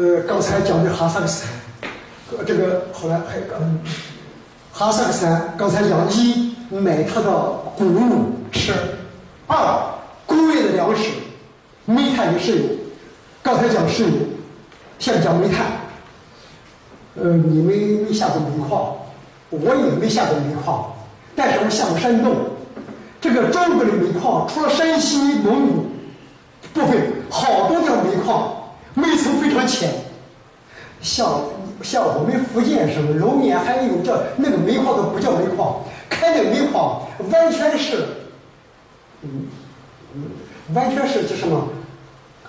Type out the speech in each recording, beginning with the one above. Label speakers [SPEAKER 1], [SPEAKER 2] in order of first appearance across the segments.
[SPEAKER 1] 呃，刚才讲的哈萨克斯坦，这个后来还嗯，哈萨克斯坦刚才讲一买它的谷物吃，二工业的粮食，煤炭与石油。刚才讲石油，现在讲煤炭。呃，你们没下过煤矿，我也没下过煤矿，但是我下过山洞。这个中国的煤矿，除了山西、蒙古部分，好多条煤矿，每次非常浅。像像我们福建省龙岩还有这那个煤矿都不叫煤矿，开那煤矿完全是，嗯嗯，完全是就什么？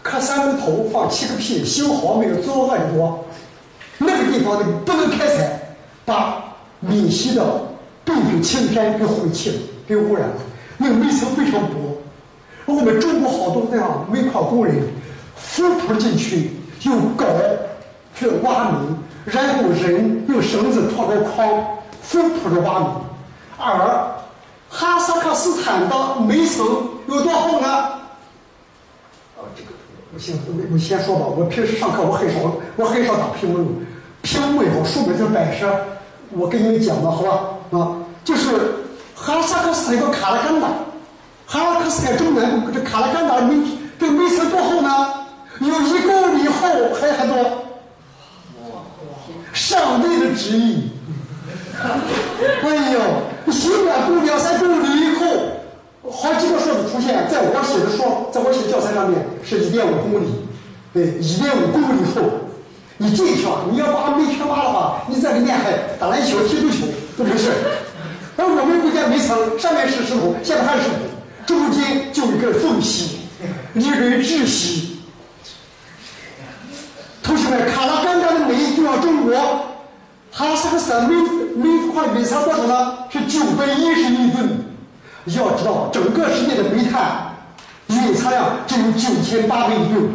[SPEAKER 1] 磕三个头，放七个屁，修好没有做乱多。那个地方的不能开采，把闽西的背景青山给毁弃了，给污染了。那个煤层非常薄，我们中国好多那样煤矿工人，俯扑进去用镐去挖煤，然后人用绳子拖着筐俯扑着挖煤。而哈萨克斯坦的煤层有多厚呢？啊，这个我先我我先说吧。我平时上课我很少我很少打屏幕，屏幕也好，书本上摆设，我给你们讲的好吧？啊，就是哈萨克斯坦一个卡拉干达，哈萨克斯坦中南部这卡拉干达煤这煤层多厚呢？有一公里厚，还很多。上帝的旨意，哎呦，行两公两三公里以后，好几个数字出现在我写的书，在我写的教材上面是一点五公里，对，一点五公里厚。你进去啊，你要把煤全挖的话，你在里面还打篮球、踢足球都没事。而我们国家煤层上面是石头，下面还是石头，中间就一个缝隙，一根窒息。同学们，卡拉干达的煤就像中国哈萨克斯坦煤煤矿蕴藏多少呢？是九百一十亿吨。要知道，整个世界的煤炭蕴藏量只有九千八百亿吨。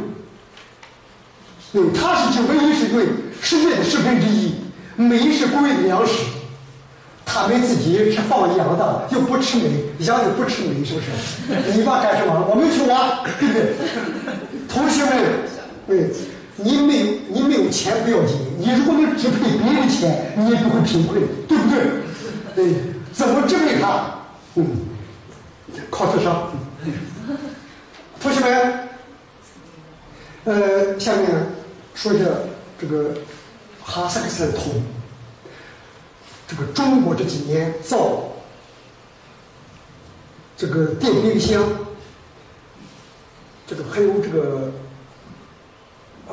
[SPEAKER 1] 对，它是九百一十吨，世界的十分之一。煤是工业的粮食，他们自己是放羊的，又不吃煤，羊又不吃煤，是不是？你挖干什么？我们去挖，对不对？同学们，对。钱不要紧，你如果能支配别人的钱，你也不会贫困，对不对？对，怎么支配它？嗯，靠智商。同学们，呃，下面说一下这个哈萨克斯坦铜。这个中国这几年造这个电冰箱，这个还有这个。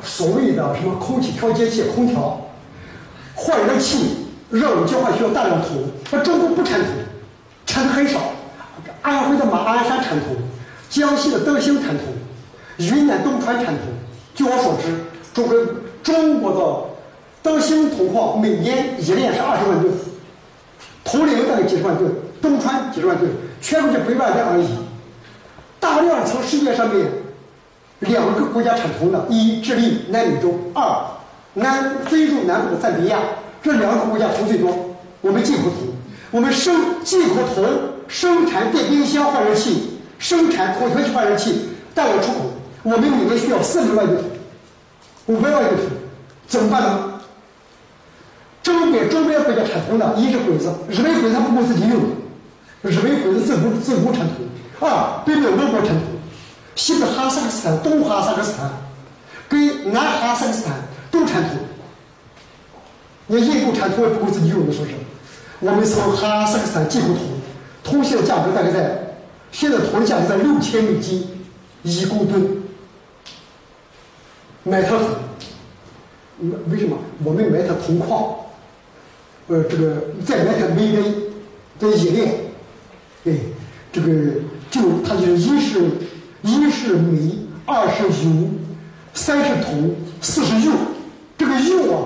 [SPEAKER 1] 所谓的什么空气调节器、空调、换热器、热能交换需要大量铜，那中国不产铜，产的很少。安徽的马鞍山产铜，江西的德兴产铜，云南东川产铜。据我所知，中国中国的德兴铜矿每年冶炼是二十万吨，铜陵大概几十万吨，东川几十万吨，全国就百万吨而已。大量从世界上面。两个国家产铜的，一智利南美洲，二南非洲南部的赞比亚，这两个国家铜最多。我们进口铜，我们生进口铜生产电冰箱换热器，生产空调器换热器，大量出口。我们每年需要四百万吨铜，五百万吨铜，怎么办呢？周边周边国家产铜的，一是鬼子，日本鬼子不够自己用，日本鬼子自古自古产铜；二北美俄国产铜。西北哈萨克斯坦、东哈萨克斯坦跟南哈萨克斯坦都产铜，你印度产铜也不够自己用的，是不是？我们从哈萨克斯坦进口铜，铜现在价格大概在，现在铜的价格在六千美金一公吨，买它铜，为什么？我们买它铜矿，呃，这个再买它煤的的冶炼，对，这个就它就是一是。一是煤，二是油，三是铜，四是铀。这个铀啊，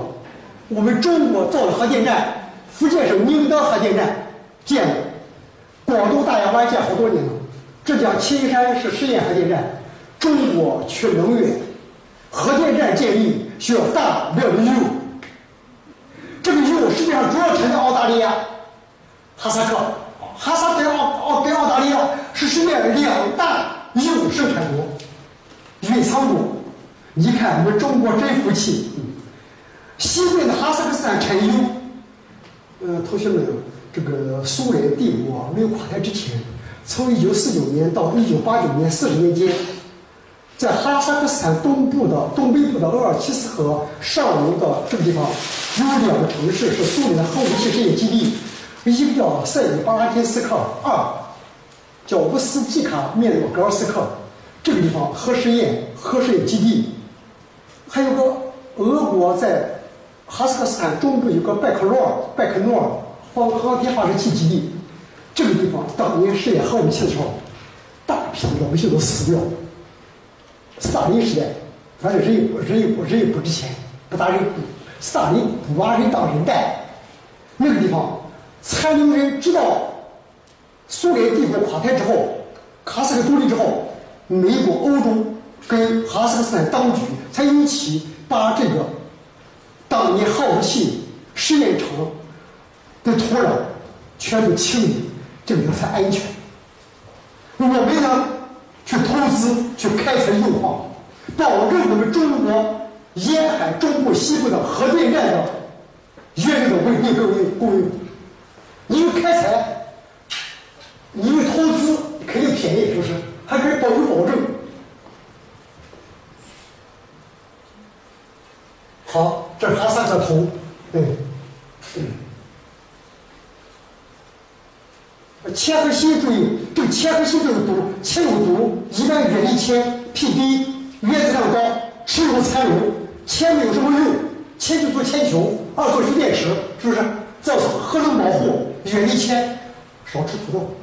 [SPEAKER 1] 我们中国造的核电站，福建省宁德核电站建了，广东大亚湾建好多年了，浙江青山是试验核电站。中国缺能源，核电站建立需要大量的铀。这个铀世界上主要产在澳大利亚、哈萨克，哈萨克澳澳跟澳大利亚是世界两大。铀生产国，蕴藏国，你看我们中国真服气。西边的哈萨克斯坦产油，呃，同学们，这个苏联帝国没有垮台之前，从一九四九年到一九八九年四十年间，在哈萨克斯坦东部的东北部的鄂尔齐斯河上游的这个地方，有两个城市是苏联的核武器试验基地，一个叫塞里巴拉金斯克，二叫乌斯季卡面诺格尔斯克，这个地方核试验核试验基地，还有个俄国在。哈萨克斯坦中部有个拜克罗尔、拜克诺尔航航天发射器基地，这个地方当年试验核武器的时候，大批老百姓都死掉。斯大林时代，反正人也不人也不人也不值钱，不打人。斯大林不把人当人待，那个地方残留人知道苏联帝国垮台之后，哈萨克独立之后，美国、欧洲跟哈萨克斯坦当局才一起把这个。当年核武器试验场的土壤全部清理，这个才安全。我们呢，去投资去开采铀矿，保证我们中国沿海中部、西部的核电站的原油的稳定供应供应。你有开采，因为投资，肯定便宜，是不是？还可以保有保证。好，这是哈萨克图，对，铅和锌注意，这个铅和锌都有毒，铅有毒，一般远离铅，P 低，原子量高，持有残留。铅没有什么用，铅就做铅球，二做蓄电池，是不是？造成核能保护，远离铅，少吃土豆。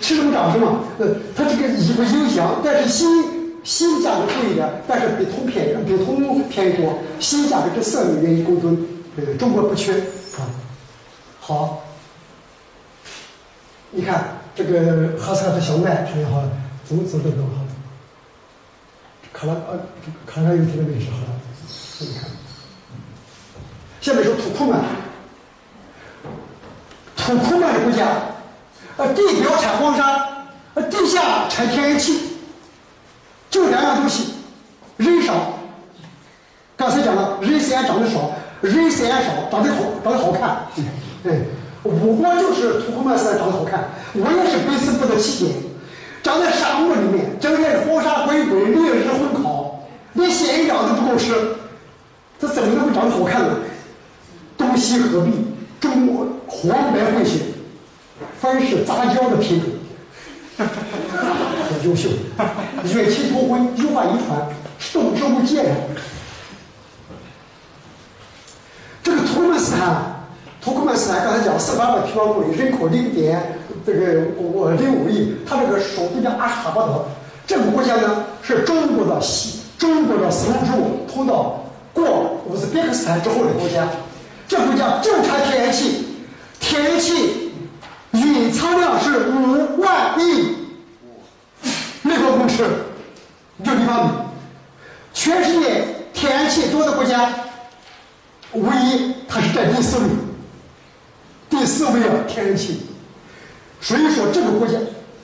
[SPEAKER 1] 吃什么长什么，呃，它这个一不影响，但是锌。锌价格贵一点，但是比铜便宜，比铜便宜多。锌价格这三美元一公吨，呃，中国不缺啊。好，你看这个哈萨克小麦，特别好，走走这个好。卡拉呃，卡拉有提的美食好，你看。下面说土库曼，土库曼的国家，呃，地表产荒沙，呃，地下产天然气。就两样东西，人少。刚才讲了，人虽然长得少，人虽然少，长得好，长得好看。对，我国就是土库曼斯坦长得好看，我也是百思不得其解。长在沙漠里面，整天荒沙滚滚，烈日烘烤，连仙人掌都不够吃，这怎么能长得好看呢？东西合璧，中黄白混血，凡是杂交的品种。很优秀，远亲通婚，优化遗传，动植物界的。这个土库曼斯坦，土库曼斯坦刚才讲四百万平方公里，人口零点这个我零五亿，它这个首都叫阿什哈巴德。这个国家呢是中国的西，中国的丝绸之路通道过乌兹别克斯坦之后的国家。这国家就产天然气，天然气蕴藏量是五万亿。立方公尺，就立方米。全世界天然气多的国家，唯一它是占第四位，第四位啊，天然气。所以说这个国家，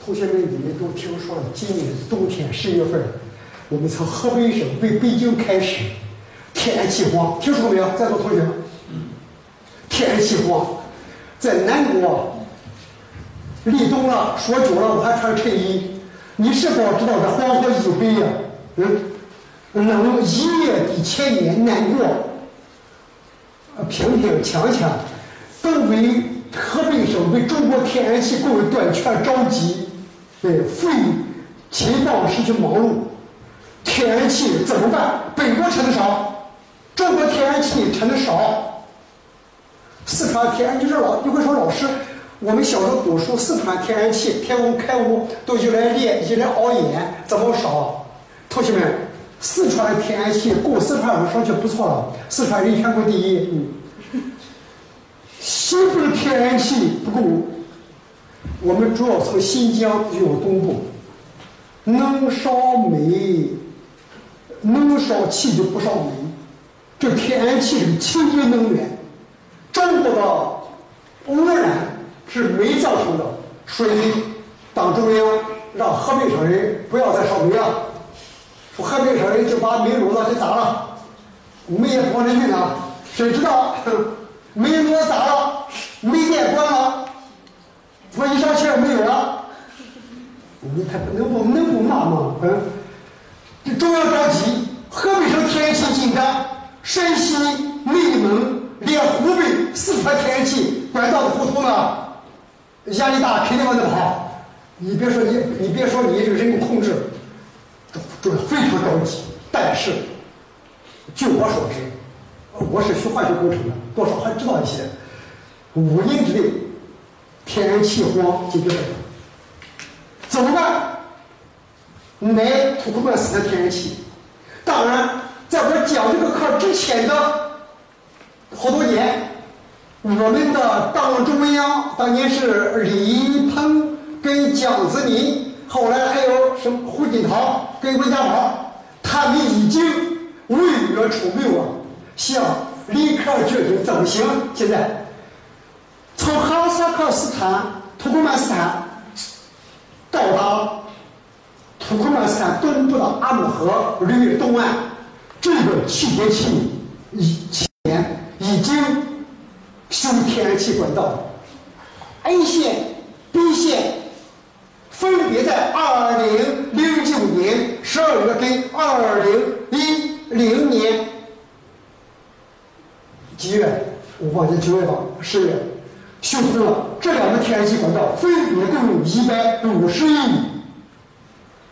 [SPEAKER 1] 同学们你们都听说了，今年冬天十月份，我们从河北省北北京开始，天然气荒，听说过没有？在座同学们，天然气荒，在南国立冬了，说久了我还穿衬衣。你是否知道这黄河以北呀？嗯，冷一夜抵千年，难过。平平强强，都为河北省为中国天然气供应短缺着急。对，废情况失去忙碌，天然气怎么办？北国产的少，中国天然气产的少。四川天然气老，你会说老师。我们小时候读书，四川天然气、天工开屋都用来炼、用来熬盐，怎么少？同学们，四川天然气够四川人说就不错了。四川人全国第一。嗯，西部的天然气不够，我们主要从新疆运往东部。能烧煤，能烧气就不烧煤。这天然气是清洁能源。中国的污染。是煤造成的，所以党中央让河北省人不要再烧煤了。说河北省人就把煤炉子给砸了，煤也不往里运了，谁知道 煤炉子砸了，煤电关了，我一上气没有了，你看能不能不骂吗？嗯，这中央着急，河北省天然气紧张，山西、内蒙连湖北、四川天然气管道都糊涂了，压力大肯定往那跑。你别说你，你别说你这个人工控制，这这非常着急。但是，据我所知，我是学化学工程的，多少还知道一些。五年之内，天然气荒解决不了，怎么办？买土库曼斯的天然气。当然，在我讲这个课之前的好多年，我们的党中央当年是李鹏。跟蒋子民，后来还有什么胡锦涛跟温家宝，他们已经围约出谋啊，向李克决定增行。现在从哈萨克斯坦、土库曼斯坦到达土库曼斯坦东部的阿姆河流域东岸，这个气节气以前已经修天然气管道，A 线、B 线。分别在二零零九年十二月跟二零一零年几月？我忘记九月吧，十月修通了这两个天然气管道，分别共用一百五十亿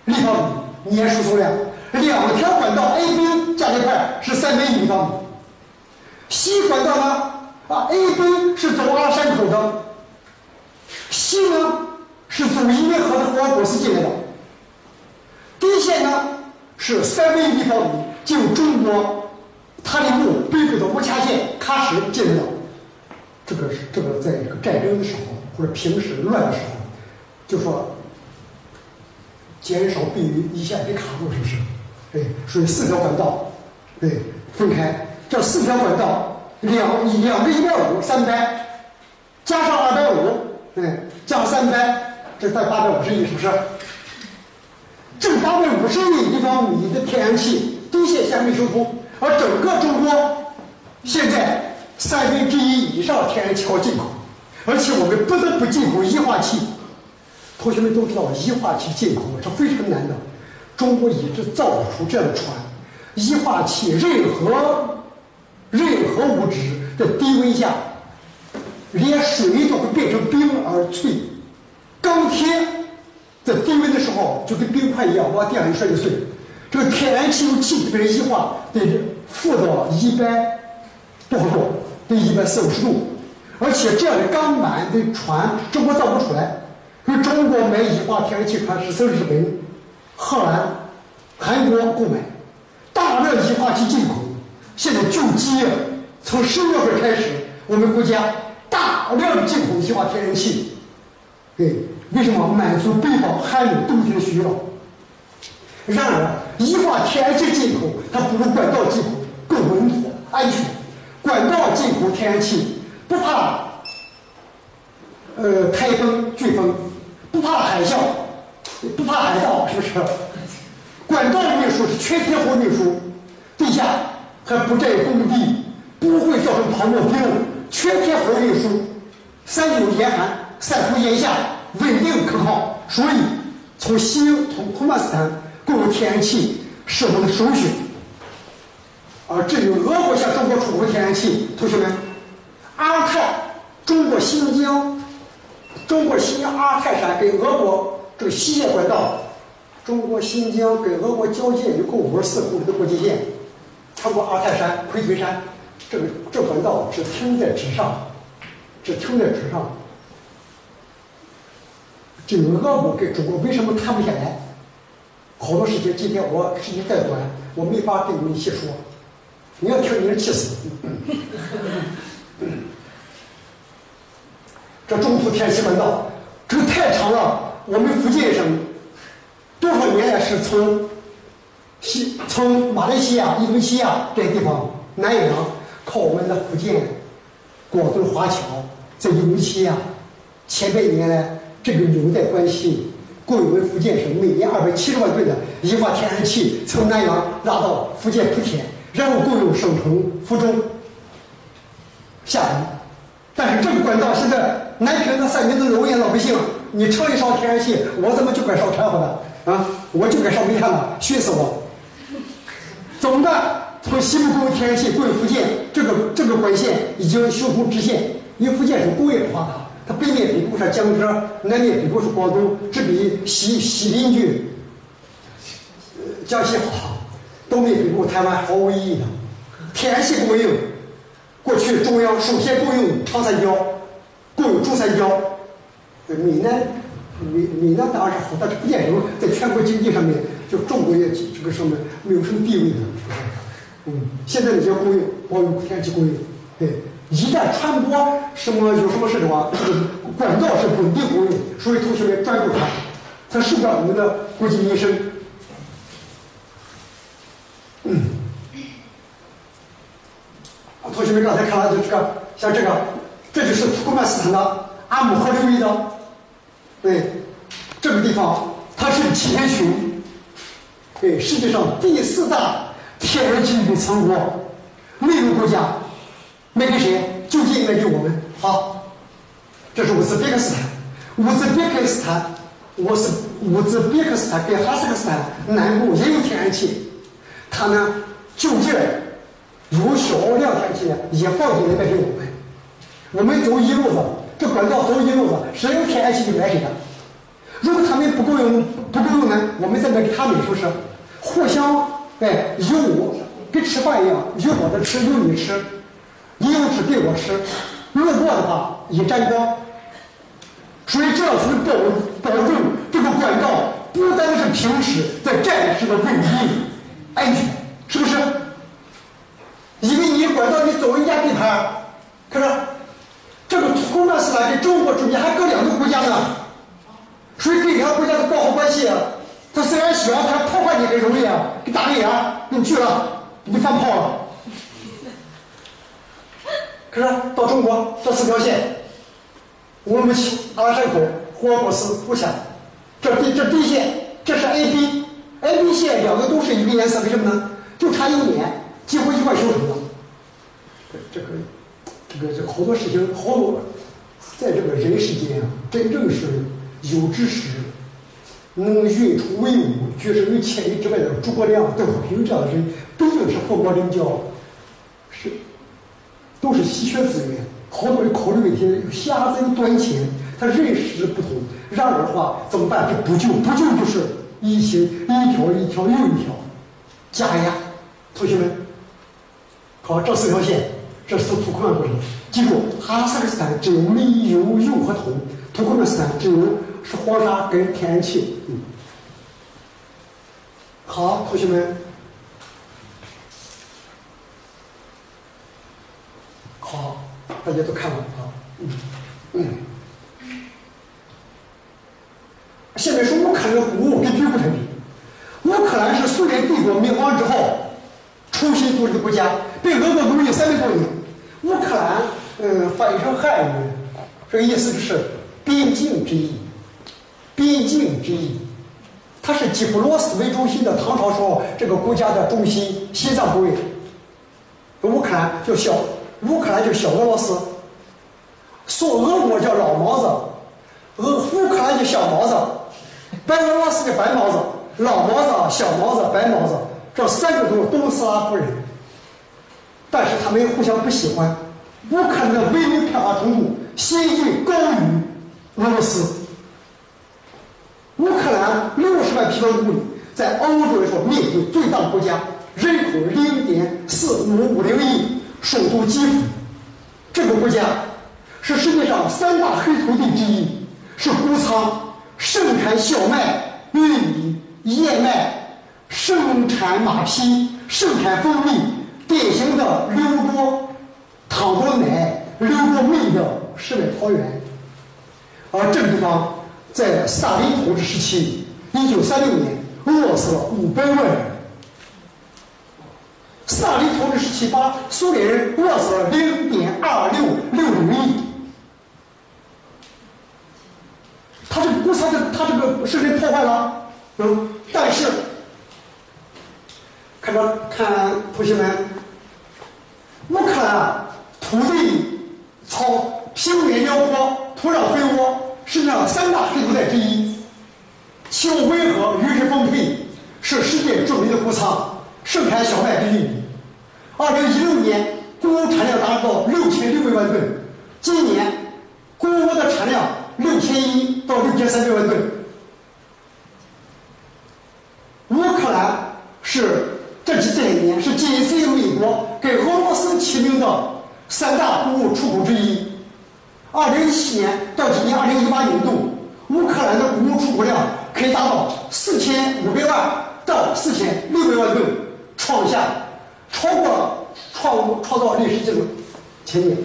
[SPEAKER 1] 立方米年输送量。两条管道 A、B 加在一块是三百亿立方米。西管道呢？啊，A、B 是走阿拉山口的，西呢？是走伊犁河的霍尔果斯进来的，底线呢是三百立方米，经中国塔里木北部的乌恰县喀什进来的。这个是这个在这个战争的时候或者平时乱的时候，就说减少避于一线被卡住，是不是？哎，属于四条管道，对，分开这四条管道，两两个一百五，三百，加上二百五，对，加三百。这才八百五十亿，是不是？这八百五十亿立方米的天然气底线线没修通，而整个中国现在三分之一以上天然气靠进口，而且我们不得不进口液化气。同学们都知道，液化气进口是非常难的。中国一直造不出这样的船。液化气，任何任何物质在低温下，连水都会变成冰而脆。钢铁在低温的时候就跟冰块一样，往地上一摔就碎。这个天然气由气体被液化，得负到一百多少度？得一百四五十度。而且这样的钢板的船，中国造不出来。所以中国买液化天然气船是从日本、荷兰、韩国购买，大量液化气进口。现在就急，从十月份开始，我们国家大量的进口液化天然气。对。为什么满足北方寒冷冬天的需要？然而，液化天然气进口它不如管道进口更稳妥、安全。管道进口天然气不怕呃台风、飓风，不怕海啸，不怕海盗，是不是？管道运输是全天候运输，地下还不占用工地，不会造成泡沫冰，全天候运输，三九严寒，三伏炎夏。稳定可靠，所以从西欧、从库曼斯坦购入天然气是我们的首选。而至于俄国向中国出口天然气，同学们，阿尔泰，中国新疆，中国新疆阿尔泰山跟俄国这个西线管道，中国新疆跟俄国交界有个五十四公里的国际线，穿过阿泰山、奎屯山，这个这管道只停在纸上，只停在纸上。这个俄国跟中国为什么谈不下来？好多事情，今天我时间再短，我没法跟你们细说。你要听，你是气死。这中途天然气管道，这个太长了。我们福建省多少年来是从西从马来西亚、印度尼西亚这些地方南洋，靠我们的福建广东华侨在印度尼西亚千百年来。这个纽带关系供我们福建省每年二百七十万吨的液化天然气从南阳拉到福建莆田，然后供应省城福州、厦门。但是这个管道现在南平那三明治的烟老百姓，你城里烧天然气，我怎么就该烧柴火的啊？我就该烧煤炭了，熏死我！总的？从西部供应天然气供应福建，这个这个管线已经修成支线，因为福建是工业发达。它北面比不上江浙，南面比不上广东，只比西西邻居，江西好。东面北部台湾毫无意义的。天然气供应，过去中央首先供应长三角，供应珠三角，闽南闽闽南当然是好，但是福建省在全国经济上面，就重工业这个上面没有什么地位的。嗯，现在这些供应，包括天然气供应，对。一旦传播什么有什么事的话，这个管道是稳定供应，所以同学们专注它，它受不了我们的国计民生。嗯，啊，同学们刚才看了就这个，像这个，这就是土库曼斯坦的阿姆河流域的，对，这个地方它是前雄，对，世界上第四大天然气的仓国，内陆国家。卖给谁？就近卖给我们。好，这是乌兹别克斯坦。乌兹别克斯坦，我是乌兹别克斯坦跟哈萨克斯坦南部也有天然气，他呢就近有小量天然气，也放进来卖给我们。我们走一路子，这管道走一路子，谁有天然气就买谁的。如果他们不够用，不够用呢，我们再卖给他们，是不是？互相哎，有我跟吃饭一样，有我的吃，有你吃。你有吃给我吃，路过的话也沾光。所以这样才能保保证这个管道不单是平时在战时的稳定、安全，是不是？因为你管道你走人家地盘，可是这个土库曼斯坦跟中国中间还隔两个国家呢，所以跟两个国家的搞好关系。他虽然小，他破坏你很容易啊，给打个眼，给你拒了，给你放炮了。可是到中国这四条线，乌鲁木齐、阿拉善口、霍尔果斯、呼霞，这 D 这 D 线，这是 A B，A B 线两个都是一个颜色，为什么呢？就差一年，几乎一块修成了。这个这个这好多事情，好多，在这个人世间啊，真正是有知识，能运出威武，决胜于千里之外的诸葛亮、邓小平这样的人，毕竟是凤毛麟角，是。都是稀缺资源，好多人考虑问题有狭窄短浅，他认识不同。然而的话怎么办？这补救，补救就是一些一条一条又一条加压。同学们，好，这四条线，这是土库曼过程。记住，哈萨克斯坦只有煤、油、铀和铜；土库曼斯坦只有是黄沙跟天然气。嗯，好，同学们。好，大家都看了啊，嗯嗯。下面是乌克兰的谷物跟军工产品。乌克兰是苏联帝国灭亡之后重新独立的国家，被俄国奴役三百多年。乌克兰，嗯，翻译成汉语，这个意思就是边境之意，边境之意。它是基辅罗斯为中心的唐朝时候这个国家的中心，心脏部位。乌克兰叫小。乌克兰就小俄罗斯，说俄国叫老毛子，俄乌克兰就小毛子，白俄罗斯的白毛子，老毛子、小毛子、白毛子，这三个都是东斯拉夫人，但是他们互相不喜欢。乌克兰的文明开发程度先进高于俄罗斯。乌克兰六十万平方公里，在欧洲来说面积最大的国家，人口零点四五五零亿。首都基辅，这个国家是世界上三大黑土地之一，是谷仓，盛产小麦、玉米、燕麦，盛产马匹，盛产蜂蜜，典型的流过糖多奶、流过煤的世外桃源。而这个地方在斯大林统治时期，一九三六年饿死了五百万人。斯大林统治时期，把苏联人饿死了零点二六六六亿。他这个不是他这他这个是人破坏了，嗯，但是看着看同学们，乌克兰土地草平原辽阔，土壤肥沃，世界上三大黑土带之一，气候温和，雨水丰沛，是世界著名的谷仓，盛产小麦玉米。二零一六年，谷物产量达到六千六百万吨，今年谷物的产量六千一到六千三百万吨。乌克兰是这几这些年是仅次于美国跟俄罗斯齐名的三大谷物出口之一。二零一七年到今年二零一八年度，乌克兰的谷物出口量可以达到四千五百万到四千六百万吨，创下超过创创造历史记录。请你，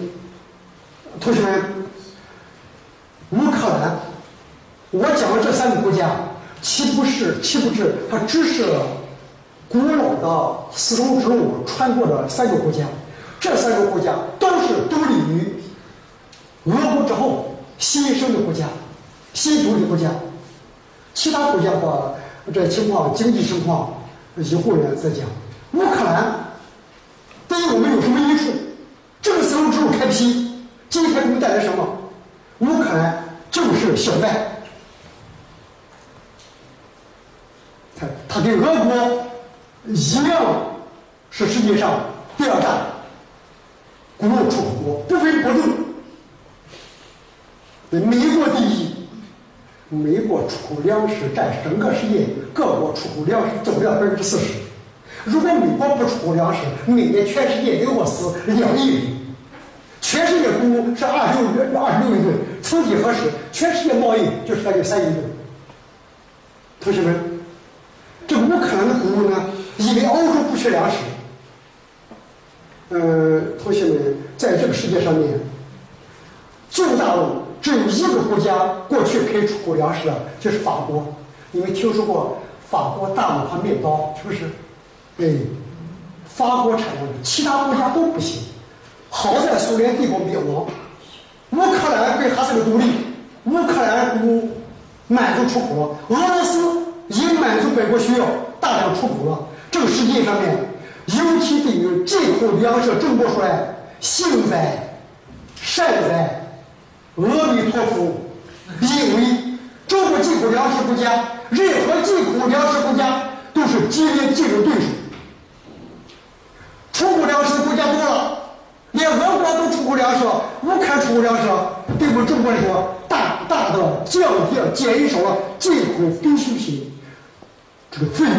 [SPEAKER 1] 同学们，乌克兰，我讲的这三个国家，岂不是岂不是它只是古老的丝绸之路穿过的三个国家？这三个国家都是独立于。俄国之后新生的国家，新独立国家，其他国家的这情况经济情况以后呢再讲。乌克兰对于我们有什么益处？这个丝绸之路开辟，今天给我们带来什么？乌克兰就是小麦，它它跟俄国一样是世界上第二大谷物出口国，不分伯仲。美国第一，美国出口粮食占整个世界各国出口粮食总量百分之四十。如果美国不出粮食，每年全世界得饿死两亿人。全世界谷物是二十六二十六亿吨，曾几何时，全世界贸易就是大约三亿吨。同学们，这乌克兰的谷物呢，因为欧洲不缺粮食，呃，同学们，在这个世界上面，最大陆。只有一个国家过去可以出口粮食的，就是法国。你们听说过法国大米和面包是不是？哎，法国产的，其他国家都不行。好在苏联帝国灭亡，乌克兰被哈萨克独立，乌克兰不满足出口了，俄罗斯也满足本国需要，大量出口了。这个世界上面，尤其对于进口粮食，中国说来，幸灾善哉。阿弥陀佛，因为中国进口粮食国家，任何进口粮食国家都是激烈竞争对手。出口粮食国家多了，连俄国都出口粮食，乌克兰出口粮食，对我们中国来说，大大的降低了、减少了进口必需品这个费用。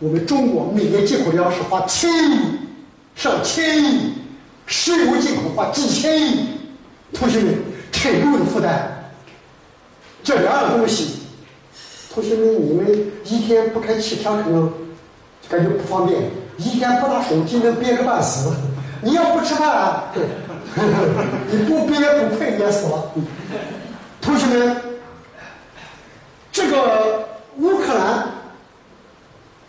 [SPEAKER 1] 我们中国每年进口粮食花千亿、上千亿，石油进口花几千亿，同学们。沉重的负担，这两样东西，同学们，你们一天不开汽车可能感觉不方便，一天不打手机能憋个半死。你要不吃饭，啊 你不憋不困也死了。同学们，这个乌克兰，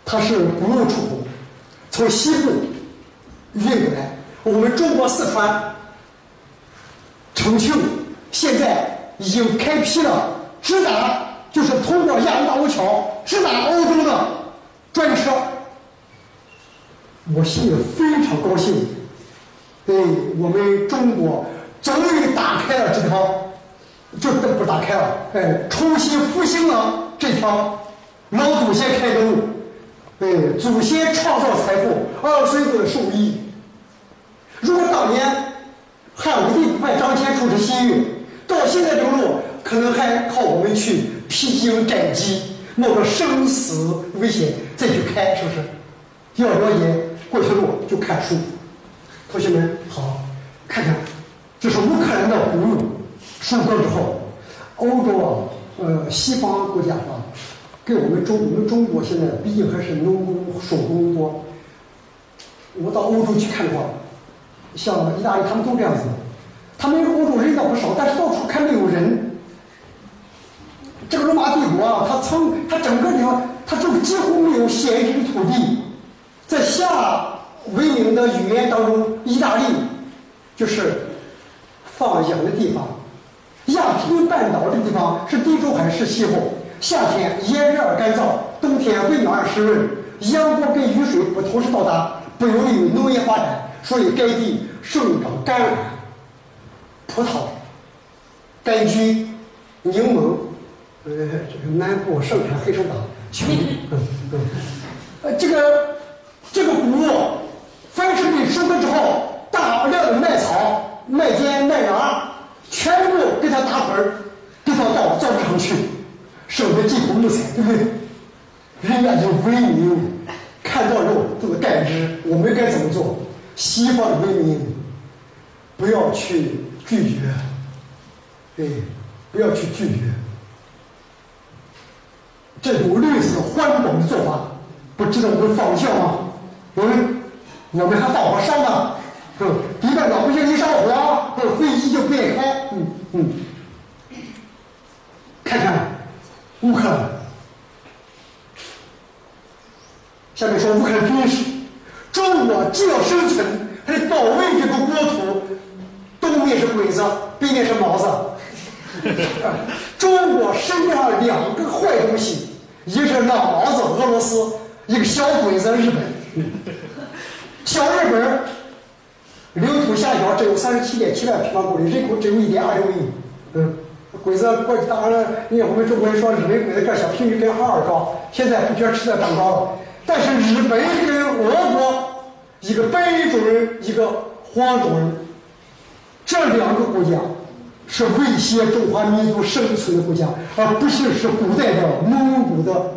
[SPEAKER 1] 它是谷物出口，从西部运过来，我们中国四川、重庆。现在已经开辟了直达，就是通过亚欧大陆桥直达欧洲的专车。我心里非常高兴，哎，我们中国终于打开了这条，就不打开了，哎，重新复兴了这条老祖先开的路，哎，祖先创造财富，儿孙子受益。如果当年汉武帝派张骞出使西域，到现在这个路，可能还靠我们去披荆斩棘，冒着生死危险再去开，是不是？要了解过去路，就看书。同学们好，看看，这是乌克兰的谷物收割之后，欧洲啊，呃，西方国家啊，跟我们中我们中国现在毕竟还是农工手工多。我到欧洲去看的话，像意大利，他们都这样子。他们欧洲人倒不少，但是到处看没有人。这个罗马帝国啊，它曾它整个地方，它就几乎没有闲置的土地。在夏文明的语言当中，意大利就是放羊的地方，亚平宁半岛这地方是地中海式气候，夏天炎热而干燥，冬天温暖而湿润，阳光跟雨水不同时到达，不有利于农业发展，所以该地生长甘蔗、葡萄、柑橘、柠檬。呃，这个南部盛产黑手党，嗯嗯，呃，这个这个谷物，凡是被收割之后，大量的麦草、麦秸、麦芽。全部给它打捆儿，给它到造纸厂去，省得进口木材，对不对？人家就文明，看到肉都是感知，我们该怎么做？西方的文明，不要去拒绝，对，不要去拒绝。这种绿色环保的做法，不值得我们仿效吗？嗯，我们还放火烧呢。嗯，敌人老百姓一上火，嗯，飞机就不愿开。嗯嗯，看看乌克兰，下面说乌克兰军事，中国既要生存，还得保卫这个国土。东面是鬼子，北面是毛子。中国身上两个坏东西，一个是老毛子俄罗斯，一个小鬼子日本。小日本。领土狭小，只有三十七点七万平方公里，人口只有一点二六亿。嗯，鬼子过去当然，你看我们中国人说日本鬼子个小，平均跟哈尔高，现在不觉吃的长高了。但是日本跟俄国，一个白种人，一个黄种人，这两个国家是威胁中华民族生存的国家，而不是是古代的蒙古的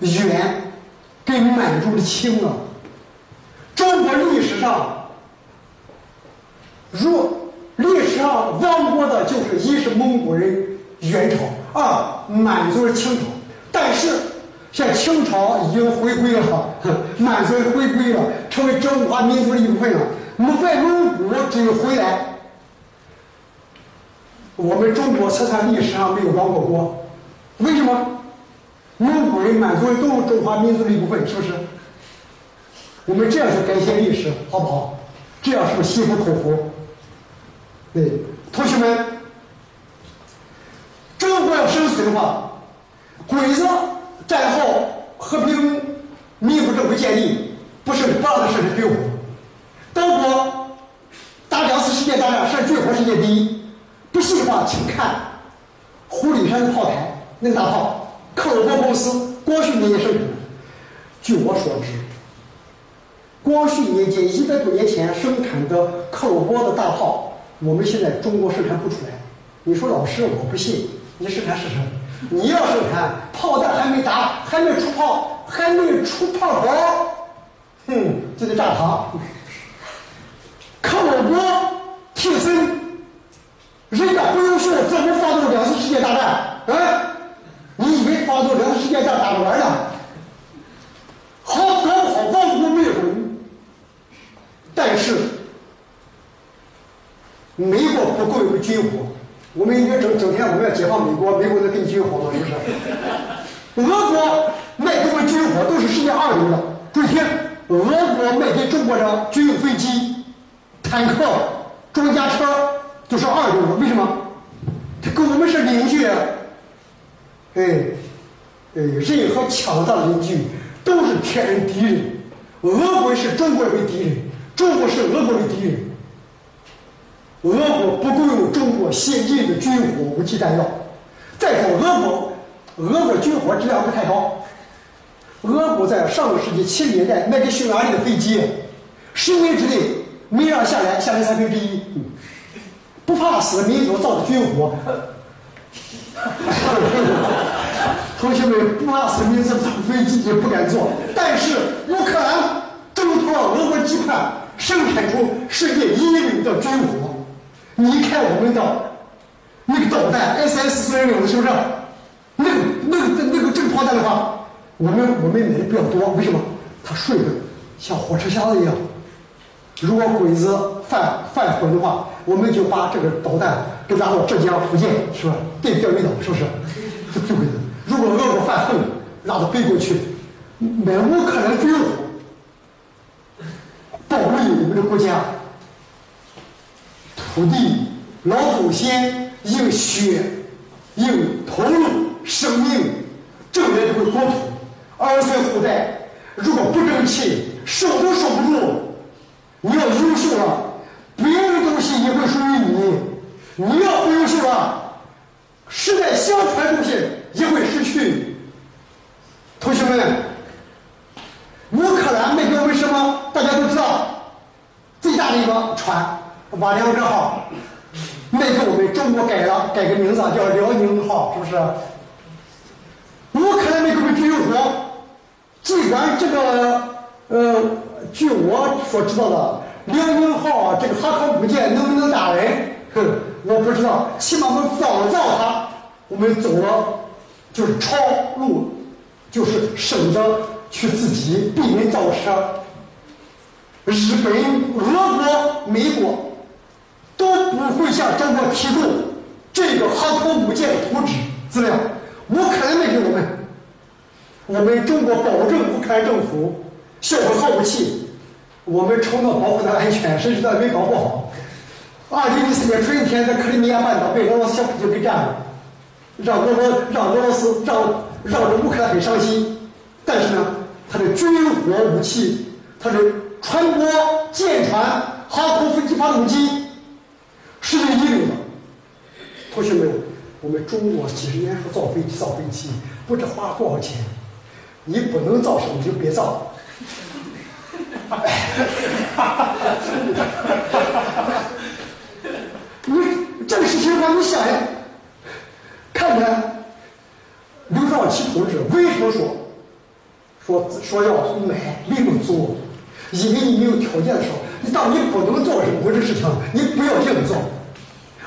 [SPEAKER 1] 元跟满族的清啊。中国历史上，若历史上亡国的就是一是蒙古人元朝，二满族人清朝。但是现在清朝已经回归了，满族回归了，成为中华民族的一部分了。蒙在蒙古只有回来。我们中国才算历史上没有亡过国，为什么？蒙古人、满族人都是中华民族的一部分，是不是？我们这样去改写历史，好不好？这样是不是心服口服？对，同学们，中国要生存的话，鬼子战后和平民主政府建立，不是不让他设置军火。德国打两次世界大战，设军火世界第一。不信的话，请看狐狸山炮台，那个大炮，克虏伯公司光绪年间生产的。据我所知。光绪年间一百多年前生产的克虏伯的大炮，我们现在中国生产不出来。你说老师，我不信，你生产试试。你要生产，炮弹还没打，还没出炮，还没出炮口，哼，就得炸膛。克虏伯、替森，人家不优秀，怎么发动两次世界大战？嗯，你以为发动两次世界大战打不完呢？好搞不好亡国灭种。但是，美国不够用军火，我们应该整整天我们要解放美国，美国能给你军火吗？是不是？俄国卖给我们军火都是世界二流的，注意听，俄国卖给中国的军用飞机、坦克、装甲车都是二流的，为什么？他跟我们是邻居，哎，哎，任何强大的邻居都是天然敌人，俄国是中国人为敌人。中国是俄国的敌人，俄国不供应中国先进的军火、武器、弹药。再说，俄国，俄国军火质量不太高。俄国在上个世纪七十年代卖给匈牙利的飞机，十年之内没让下来，下来三分之一。不怕死的民族造的军火，同学们，不怕死民族造飞机也不敢做。但是乌克兰挣脱了俄国羁绊。生产出世界一流的军火，你看我们的那个导弹 S S 四零零是不是？那个那个那个这个炮弹的话，我们我们买的比较多，为什么？它顺着像火车厢子一样。如果鬼子犯犯浑的话，我们就把这个导弹给拉到浙江、福建，是吧？对钓鱼岛，是不是？就就会的。如果俄国犯横，拉到北国去，买乌克兰军火。保卫我们的国家，土地老祖先用血、用投入生命挣来这个国土，儿孙后代如果不争气，守都守不住。你要优秀了，别的东西也会属于你；你要不优秀了，世代相传的东西也会失去。同学们，乌克兰卖给我们什么？大家都知道，最大的一个船“瓦良格号”，卖给我们中国改了，改个名字叫“辽宁号”，是不是？乌克兰卖给我们军火，尽管这个呃，据我所知道的，“辽宁号”这个航空母舰能不能打人？哼，我不知道。起码我们仿造它，我们走了就是超路。就是省着去自己避免造车。日本、俄国、美国都不会向中国提供这个航空母舰的图纸资料。乌克兰卖给我们，我们中国保证乌克兰政府销毁核武器，我承诺保护它安全，谁知道没保护好。二零一四年春天，在克里米亚半岛被俄罗斯小就给占了，让俄罗让俄罗斯让。让这乌克兰很伤心，但是呢，他的军火武器，他的船舶、舰船、航空飞机发动机是有一流的。同学们，我们中国几十年后造飞机、造飞机，不知花多少钱。你不能造什么就别造。你这个事情让你想想，看看。刘少奇同志为什么说说说要买没有做？因为你没有条件的时候，你当你不能做任何事情，你不要硬做。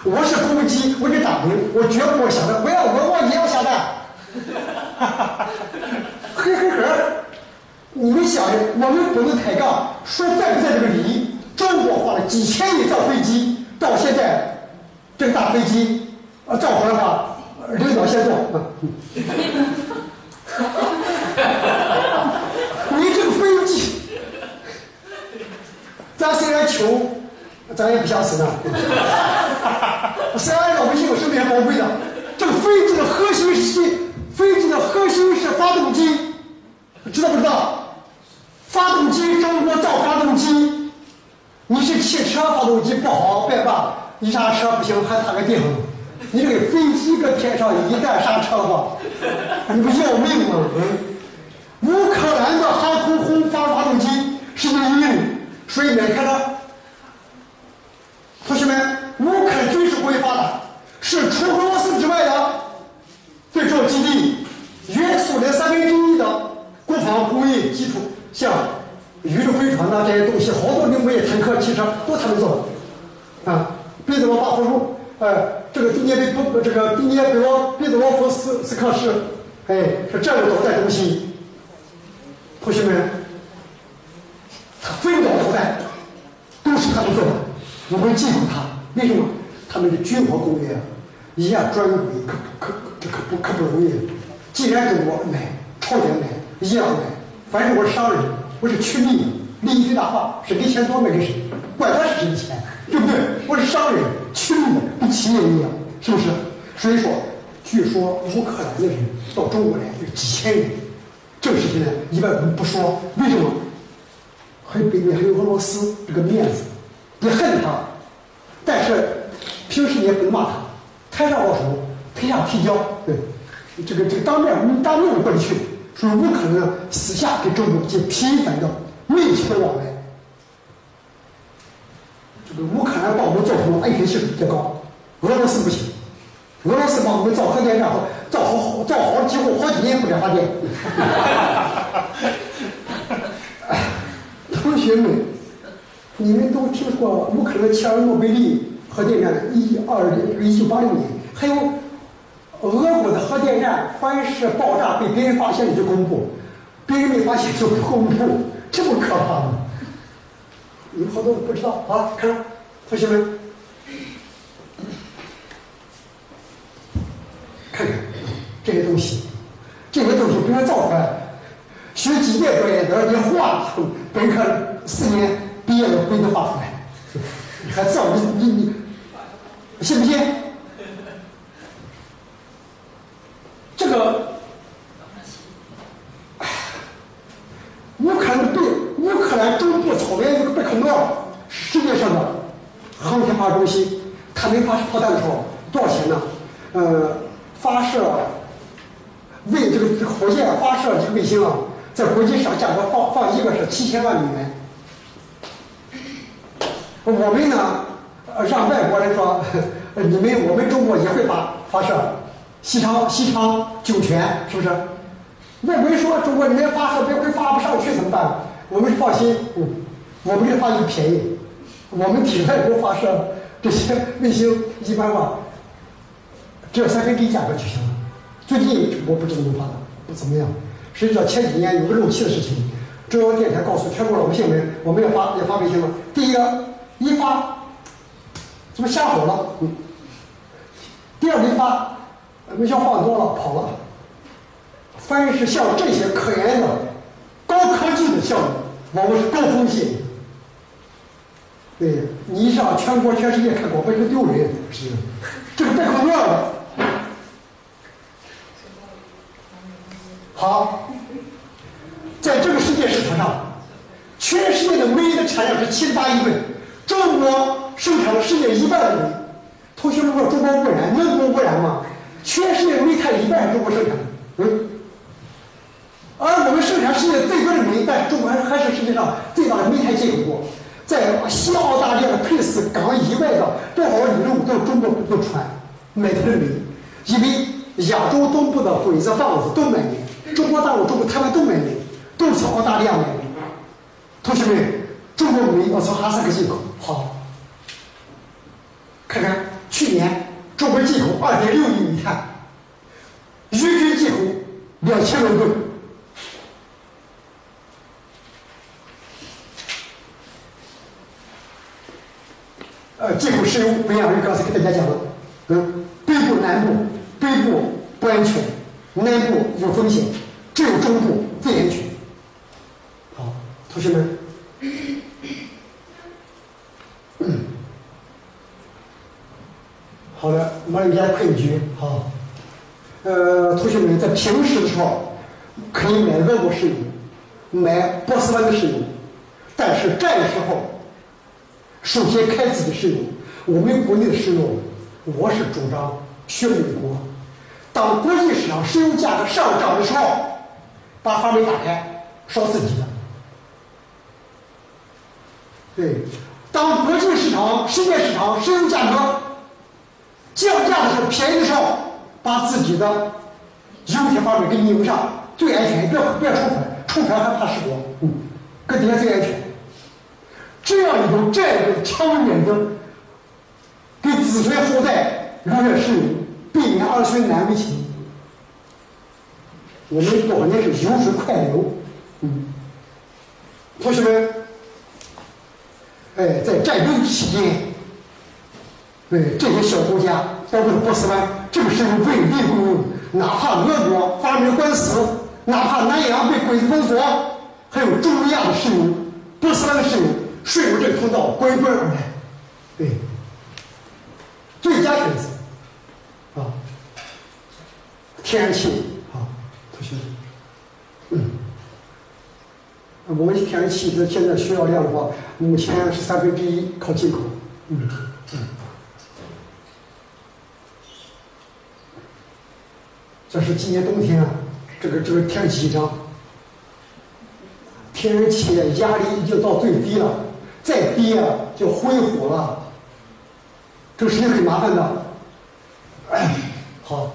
[SPEAKER 1] 我是公鸡，我是大兵，我绝不会想着我要我我也要下蛋。呵呵呵，你们想的，我们不能抬杠。说在不在这个理？中国花了几千亿造飞机，到现在这个大飞机啊造出来了。领导先坐。你这个飞机，咱虽然穷，咱也不想死呢。虽然老百姓生命宝贵的，这个飞机的核心是飞机的核心是发动机，知道不知道？发动机，中国造发动机，你是汽车发动机不好，别把一刹车不行，还踏个地方。你这个飞机搁天上一旦刹车的话，你不要命吗？乌克兰的航空轰发发动机是有疑虑，所以迈开了。同学们，乌克兰军事工业发达，是除俄罗斯之外的最重要基地，约苏联三分之一的国防工业基础，项目宇宙飞船呐这些东西，好多的工业坦克、汽车都他们做的。啊，彼得罗巴夫叔。哎，这个第聂贝不，这个第聂贝罗彼得罗夫斯斯克市，哎，是战略导弹中心。同学们，他飞导导弹都是他们做的，我们记住他。为什么？他们的军火工业一样专规，可可这可不可不容易。既然中国买，朝鲜买，一样买。反正我是商人，我是趋利，利益最大化，是给钱多买给谁，管他是谁的钱。对不对？我是商人，穷的跟企业一样，是不是？所以说，据说乌克兰的人到中国来有几千人，这个事情呢，一般我们不说，为什么？很北面还有俄罗斯这个面子，你恨他，但是平时你也不骂他，台上握手，台下提交，对，这个这个当面当面过得去，所以乌克兰私下跟中国进频繁的密切的往来。这个乌克兰帮我们造成安全系数比较高，俄罗斯不行。俄罗斯帮我们造核电站，造好造好几乎好几年不敢发电。同学们，你们都听说过乌克兰切尔诺贝利核电站一二零一九八六年，还有俄国的核电站，凡是爆炸被别人发现了就公布，别人没发现就不公布，这么可怕吗？有好多不知道啊！看，同学们，看看这些东西，这些东西别人造出来，学机械专业的你画，本科四年毕业了不一定画出来，你还造你你你，信不信？这个，乌克兰对乌克兰中部草原这个贝克诺尔，世界上的航天发射中心，它没发射炮弹的时候多少钱呢？呃，发射为这个火箭发射这个卫星啊，在国际上价格放放一个是七千万美元。我们呢，让外国人说，你们我们中国也会发发射西昌西昌酒泉，是不是？外国人说中国你们发射别会发不上去怎么办？我们放心，我们这发射便宜，我们替外国发射这些卫星一般吧，只要三分之一价格就行了。最近我不知道能发的不怎么样。实际上前几年有个漏气的事情，中央电台告诉全国老百姓们，我们要发要发卫星了。第一个。一发，怎么下火了？嗯。第二一发，卫星放多了跑了。凡是像这些科研的、高科技的项目，我们是高风险。对，你上全国全世界看，过，不是丢人，是这个贝克诺尔。好，在这个世界市场上，全世界的煤的产量是七十八亿吨。中国生产了世界一半的煤，同学们说中国污染能不污染吗？全世界煤炭一半是中国生产的，而我们生产世界最多的煤，但是中国还是世界上最大的煤炭进口国。在西澳大利亚的佩斯港以外的多少里路都中国不船买的煤，因为亚洲东部的鬼子棒子都买煤，中国大陆、中国台湾都买煤，都是从澳大利亚买煤。同学们。中国煤要从哈萨克进口，好，看看去年中国进口二点六亿煤炭，日均进口两千万吨。呃，进口石油不一样，我刚才给大家讲了，嗯，北部、南部，北部不安全，南部有风险，只有中部最安全。好，同学们。好的，马六甲困局好。呃，同学们在平时的时候可以买俄国石油，买波斯湾的石油，但是战的时候首先开自己的石油。我们国内的石油，我是主张学美国。当国际市场石油价格上涨的时候，把阀门打开，烧自己的。对，当国际市场、世界市场石油价格。降价的时候，便宜的时候，把自己的油田阀门给拧上，最安全。别别出船，出船还怕失火。嗯，搁底下最安全。这样一种战略长远的，给子孙后代留下事业，避免儿孙难为情。我们多年是油水快流。嗯，同学们，哎，在战争期间。对这些小国家，包括波斯湾，这个时候稳定供应。哪怕俄国发生官司，哪怕南洋被鬼子封锁，还有中亚的石油、波斯湾的石油，顺入这个通道滚滚而来。对，最佳选择啊，天然气啊，同学们，嗯，我们天然气的现在需要量的话，目前是三分之一靠进口，嗯嗯。这是今年冬天啊，这个这个天气紧张，天然气压力已经到最低了，再低啊就灰火了，这个事情很麻烦的。好，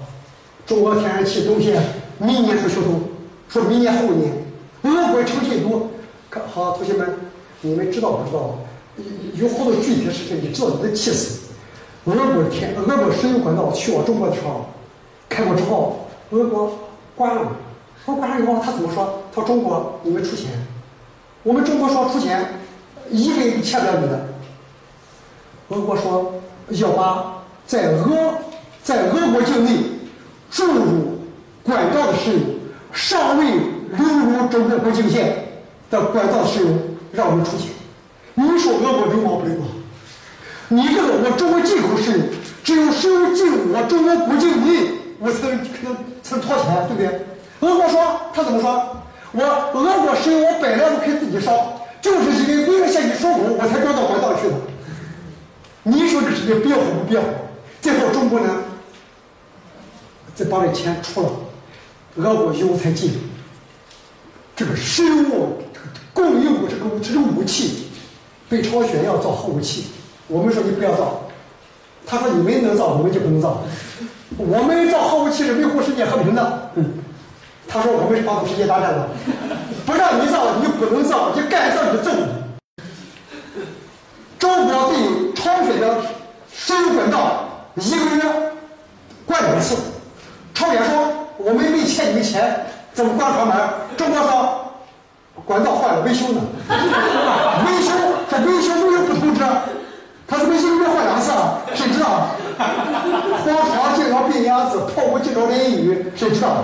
[SPEAKER 1] 中国天然气冬天明年才修通，说明年后年，俄国成进度，好，同学们，你们知道不知道？有好多具体的事情，你知道你都气死。俄国天，俄国石油管道去往中国的时候，开过之后。俄国关了，说关了以后，他怎么说？他说中国你们出钱，我们中国说出钱，一分欠不了你的。俄国说要把在俄在俄国境内注入管道的石油，尚未流入中国国境线的管道石油，让我们出钱。你说俄国流氓不流氓？你这个我中国进口石油，只有石油进我，中国国境你，我才能才能才能掏钱，对不对？俄国说他怎么说？我俄国石油我本来我可以自己烧，就是因为向你收购，我才装到管道去的。你说这事情憋乎不憋乎？最后中国呢，再把这钱出了，俄国油才进。这个石油供应过这个这种武器，被朝鲜要造核武器，我们说你不要造，他说你们能造，我们就不能造。我们造核武器是维护世界和平的。嗯，他说我们是发动世界大战的，不让你造，你不能造，你敢造你就揍你。中国对朝鲜的石油管道一个月灌两次，朝鲜说我们没欠你们钱。怎么关阀门？中国说管道坏了，维修呢？维修他维修没有不通知，他怎么一个月换两次，谁知道？荒唐经常病鸭子，泡沫经常淋雨，谁知道？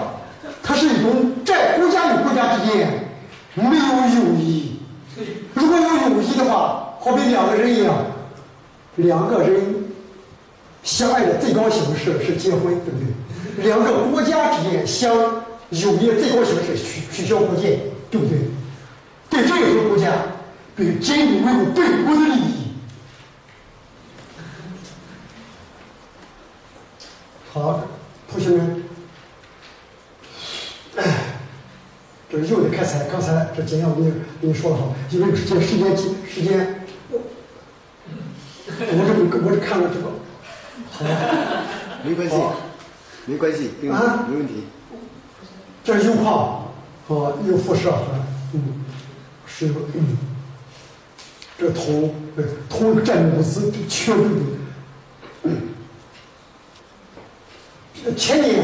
[SPEAKER 1] 它是一种在国家与国家之间没有友谊。如果有友谊的话，好比两个人一样，两个人相爱的最高形式是结婚，对不对？两个国家之间相。友谊最高形式取取消国界，对不对？对任何国家，对坚定维护本国的利益。好，同学们，这又得开采。刚才这简要给你给你说了哈，因为这时间时间，我这我这看了这个，好，
[SPEAKER 2] 没关系，没关系，啊？没问题。
[SPEAKER 1] 这是铀矿和有辐射，嗯，是嗯，这铜，铜占物资缺的。前年，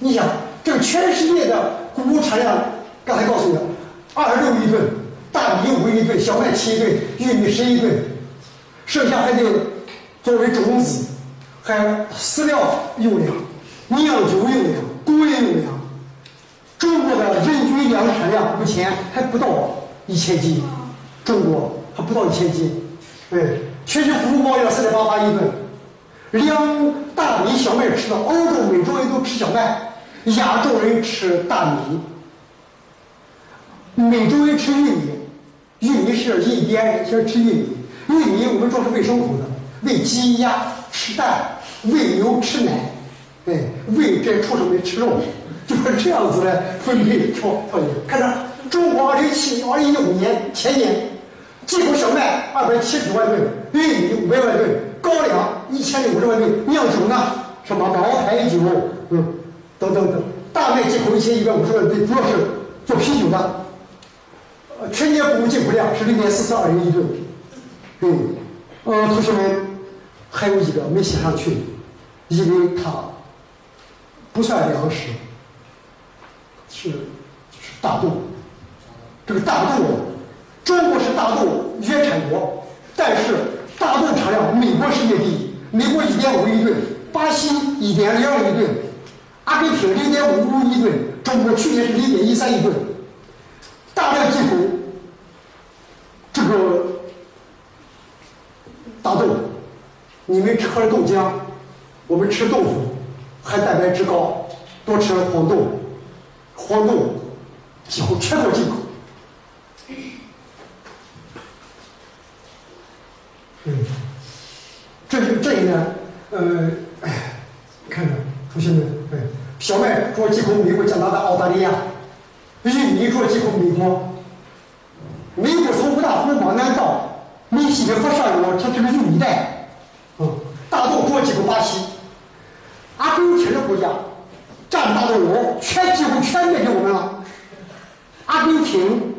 [SPEAKER 1] 你想，这个全世界的谷物产量，刚才告诉你，二十六亿吨，大米五亿吨，小麦七亿吨，玉米十亿吨，剩下还得作为种子，还饲料用量、酿酒用量、工业用量。中国的人均粮食产量目前还不到一千斤，中国还不到一千斤，对，全球谷物贸易四点八八亿吨，粮大米、小麦吃的，欧洲、美洲人都吃小麦，亚洲人吃大米，美洲人吃玉米，玉米是印第安人先吃玉米，玉米我们主要是喂牲口的，喂鸡鸭吃蛋，喂牛吃奶，哎，喂这些畜生们吃肉。就是这样子来分配条条件。看着中国二零一七、二零一五年前年进口小麦二百七十万吨，玉米五百万吨，高粱一千零五十万吨，酿酒呢什么茅台酒，嗯，等等等，大麦进口一千一百五十万吨，主要是做啤酒的。全年谷物进口量是零点四四二零亿吨。嗯，呃，同学们还有一个没写上去，因为它不算粮食。是是大豆，这个大豆，中国是大豆原产国，但是大豆产量美国世界第一，美国一点五亿吨，巴西一点零二亿吨，阿根廷零点五五亿吨，中国去年是零点一三亿吨，大量进口这个大豆，你们吃喝豆浆，我们吃豆腐，含蛋白质高，多吃黄豆。黄豆几乎全国进口。嗯，这这一呢，呃，哎，看看同学们，哎，小麦主要进口美国、加拿大、澳大利亚，玉米主要进口美国。美国从五大湖往南到密西根河上游，它这个玉米带，嗯，大豆主要进口巴西，阿根廷的国家。占大豆油，全几乎全卖给我们了。阿根廷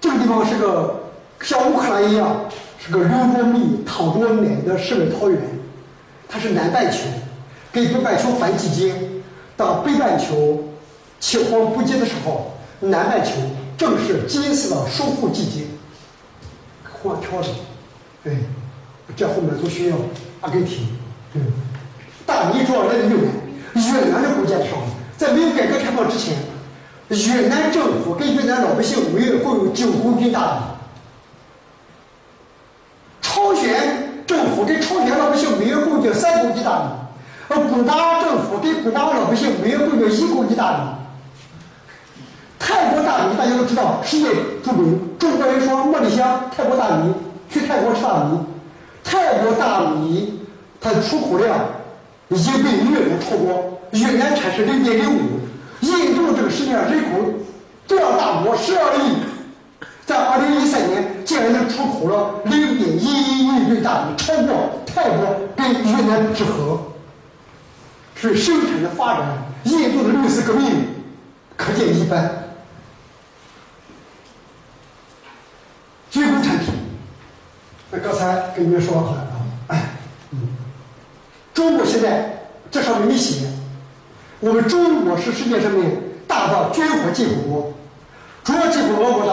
[SPEAKER 1] 这个地方是个像乌克兰一样，是个流着米、淌着奶的世外桃源。它是南半球，跟北半球反季节。当北半球青黄不接的时候，南半球正是金丝的收获季节。换调的，对，这后面都需要。阿根廷，嗯，大米主要来自越南。越南的国家的时候，在没有改革开放之前，越南政府跟越南老百姓每月共有九公斤大米。朝鲜政府跟朝鲜老百姓每月共有三公斤大米，而古巴政府给古巴老百姓每月供应一公斤大米。泰国大米大家都知道，世界著名。中国人说茉莉香，泰国大米，去泰国吃大米。泰国大米它的出口量已经被越南超过，越南产是零点零五，印度这个世界上人口这样大国十二亿，在二零一三年竟然能出口了零点一一亿吨大米，超过泰国跟越南之和，是生产的发展，印度的绿色革命可见一斑。军工产品，那刚才跟你们说好了啊，嗯，中国现在这上面没写，我们中国是世界上面大的军火进口国，主要进口俄国的，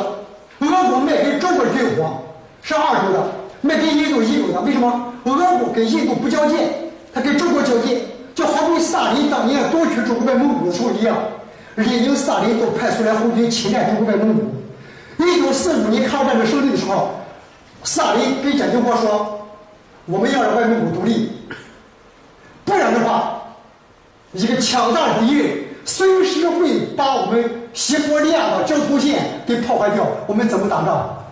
[SPEAKER 1] 俄国卖给中国的军火是二手的，卖给印度一流的，为什么？俄国跟印度不交界，他跟中国交界，就好比斯大林当年夺取中国外蒙古的时候一样，列宁、斯大林都派苏联红军侵占中国外蒙古。一九四五年抗日战争胜利的时候，斯大林跟蒋经国说：“我们要让外蒙古独立，不然的话，一个强大的敌人随时会把我们西伯利亚的交通线给破坏掉。我们怎么打仗？”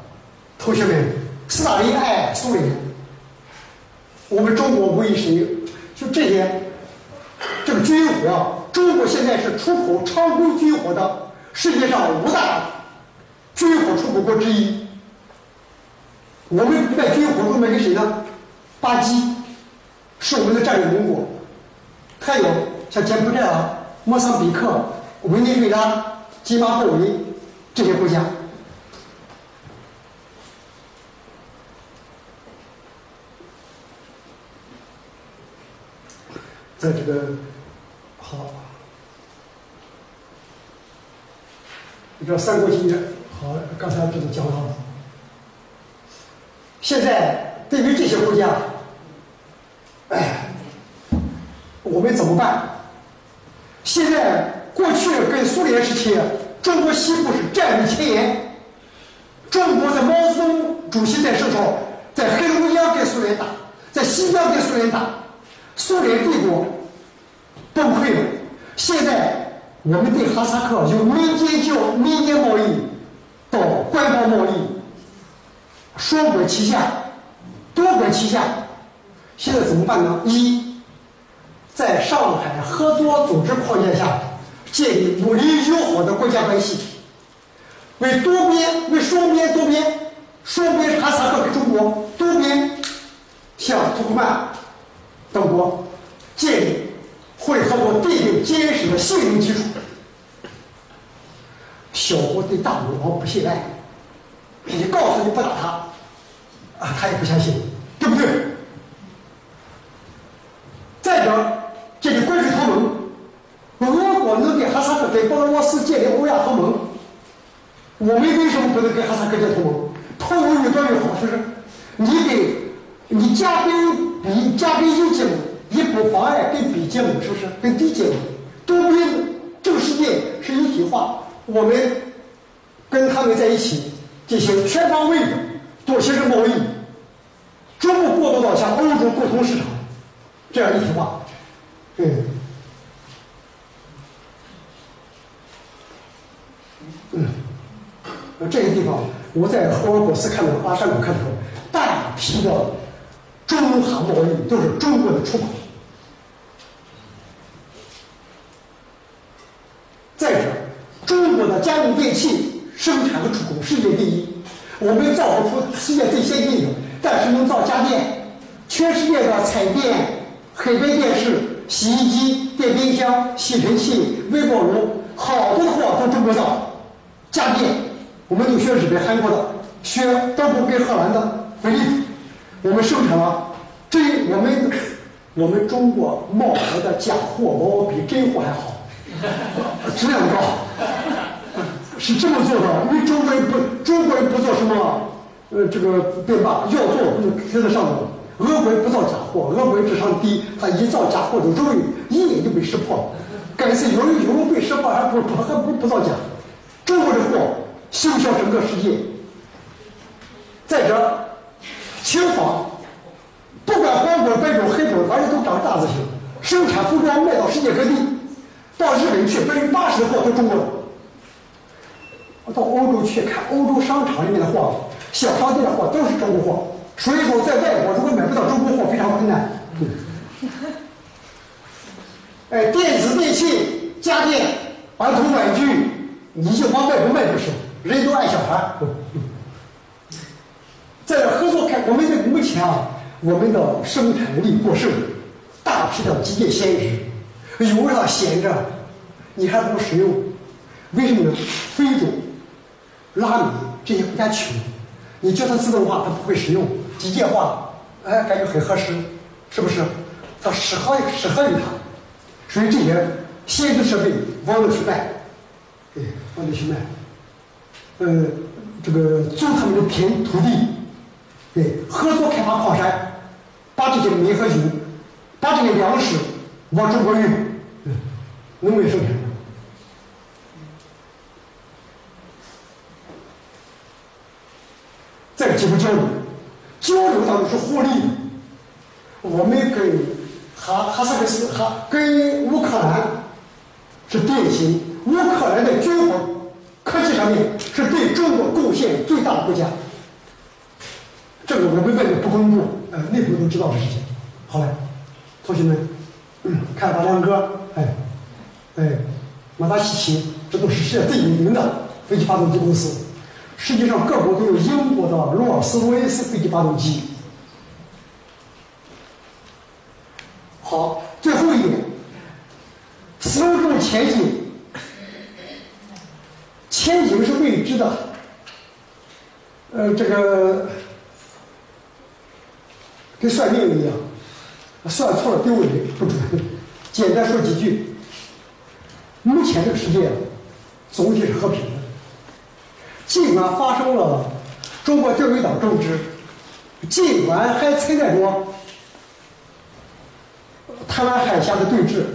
[SPEAKER 1] 同学们，斯大林爱苏联，我们中国为谁？就这些，这个军火，中国现在是出口常规军火的世界上五大。军火出口国之一，我们卖军火都卖给谁呢？巴基是我们的战略盟国，还有像柬埔寨啊、莫桑比克、委内瑞拉、津巴布韦这些国家。在这个好，你知道三国经验。好，刚才这个讲到了。现在对于这些国家，哎，我们怎么办？现在过去跟苏联时期，中国西部是战略前沿。中国在毛泽东主席在世时候，在黑龙江跟苏联打，在新疆跟苏联打，苏联帝国崩溃了。现在我们对哈萨克由民间交民间贸易。到官方贸易，双管齐下，多管齐下，现在怎么办呢？一，在上海合作组织框架下，建立睦邻友好的国家关系，为多边、为双边、多边，双边哈萨克跟中国，多边向土库曼等国建立互利合作、奠定坚实的信任基础。小国对大国往不信赖，你告诉你不打他，啊，他也不相信，对不对？再者，这个关税同盟，如果能跟哈萨克、跟俄罗斯建立欧亚同盟，我们为什么不能跟哈萨克建同盟？同盟越多越好，是不是？你给，你加跟比加跟一结盟，也不妨碍跟比结盟，是不是？跟敌结盟，多边这个世界是一体化。我们跟他们在一起进行全方位的多形式贸易，逐步过渡到像欧洲共同市场这样一体化。嗯，嗯，这个地方我在霍尔果斯看到阿山谷看到，大批的中韩贸易都是中国的出口。再者。中国的家用电器生产和出口世界第一，我们造不出世界最先进的，但是能造家电。全世界的彩电、黑白电视、洗衣机、电冰箱、吸尘器、微波炉，好多货都中国造。家电，我们都学日本、韩国的，学德国跟荷兰的，飞利浦。我们生产了，这我们我们中国冒牌的假货往往比真货还好。质量高，是这么做的。因为中国人不，中国人不做什么，呃，这个对吧？要做不就贴在上头。俄国人不造假货，俄国人智商低，他一造假货就容易一眼就被识破。该是有人有人被识破，还不不还不不造假。中国的货销销整个世界。再者，轻纺，不管黄种、白种、黑种，反正都。长大字形，生产服装卖到世界各地，到日本去，百分之八十的货都中国到欧洲去看欧洲商场里面的货，小商店的货都是中国货。所以说，在外国如果买不到中国货，非常困难。哎，电子电器、家电、儿童玩具，你就往外国卖不是？人都爱小孩。在合作开，我们这目前啊，我们的生产力过剩，大批的机械闲置，有啥闲着，你还不使用？为什么呢？非洲、拉美这些国家穷，你叫它自动化，它不会使用；机械化，哎，感觉很合适，是不是？它适合适合于它。所以这些先进设备往那去卖，对，往那去卖。呃，这个租他们的田土地，对，合作开发矿山，把这些煤和油，把这些粮食往中国运，嗯，农业生产。再进一步交流，交流当中是互利的，我们跟。哈哈萨克斯哈跟乌克兰是典型，乌克兰的军火科技上面是对中国贡献最大的国家。这个我们外面不公布，呃，内部都知道的事情。好了，同学们，嗯看大亮哥，哎，哎，马达西奇，这都是世界最有名的飞机发动机公司。实际上，各国都有英国的罗尔斯罗伊斯飞机发动机。好，最后一点，丝路前景，前景是未知的。呃，这个跟算命一样，算错了丢人不准。简单说几句，目前这个世界，总体是和平的。尽管发生了中国钓鱼岛争执，尽管还存在着。台湾海峡的对峙，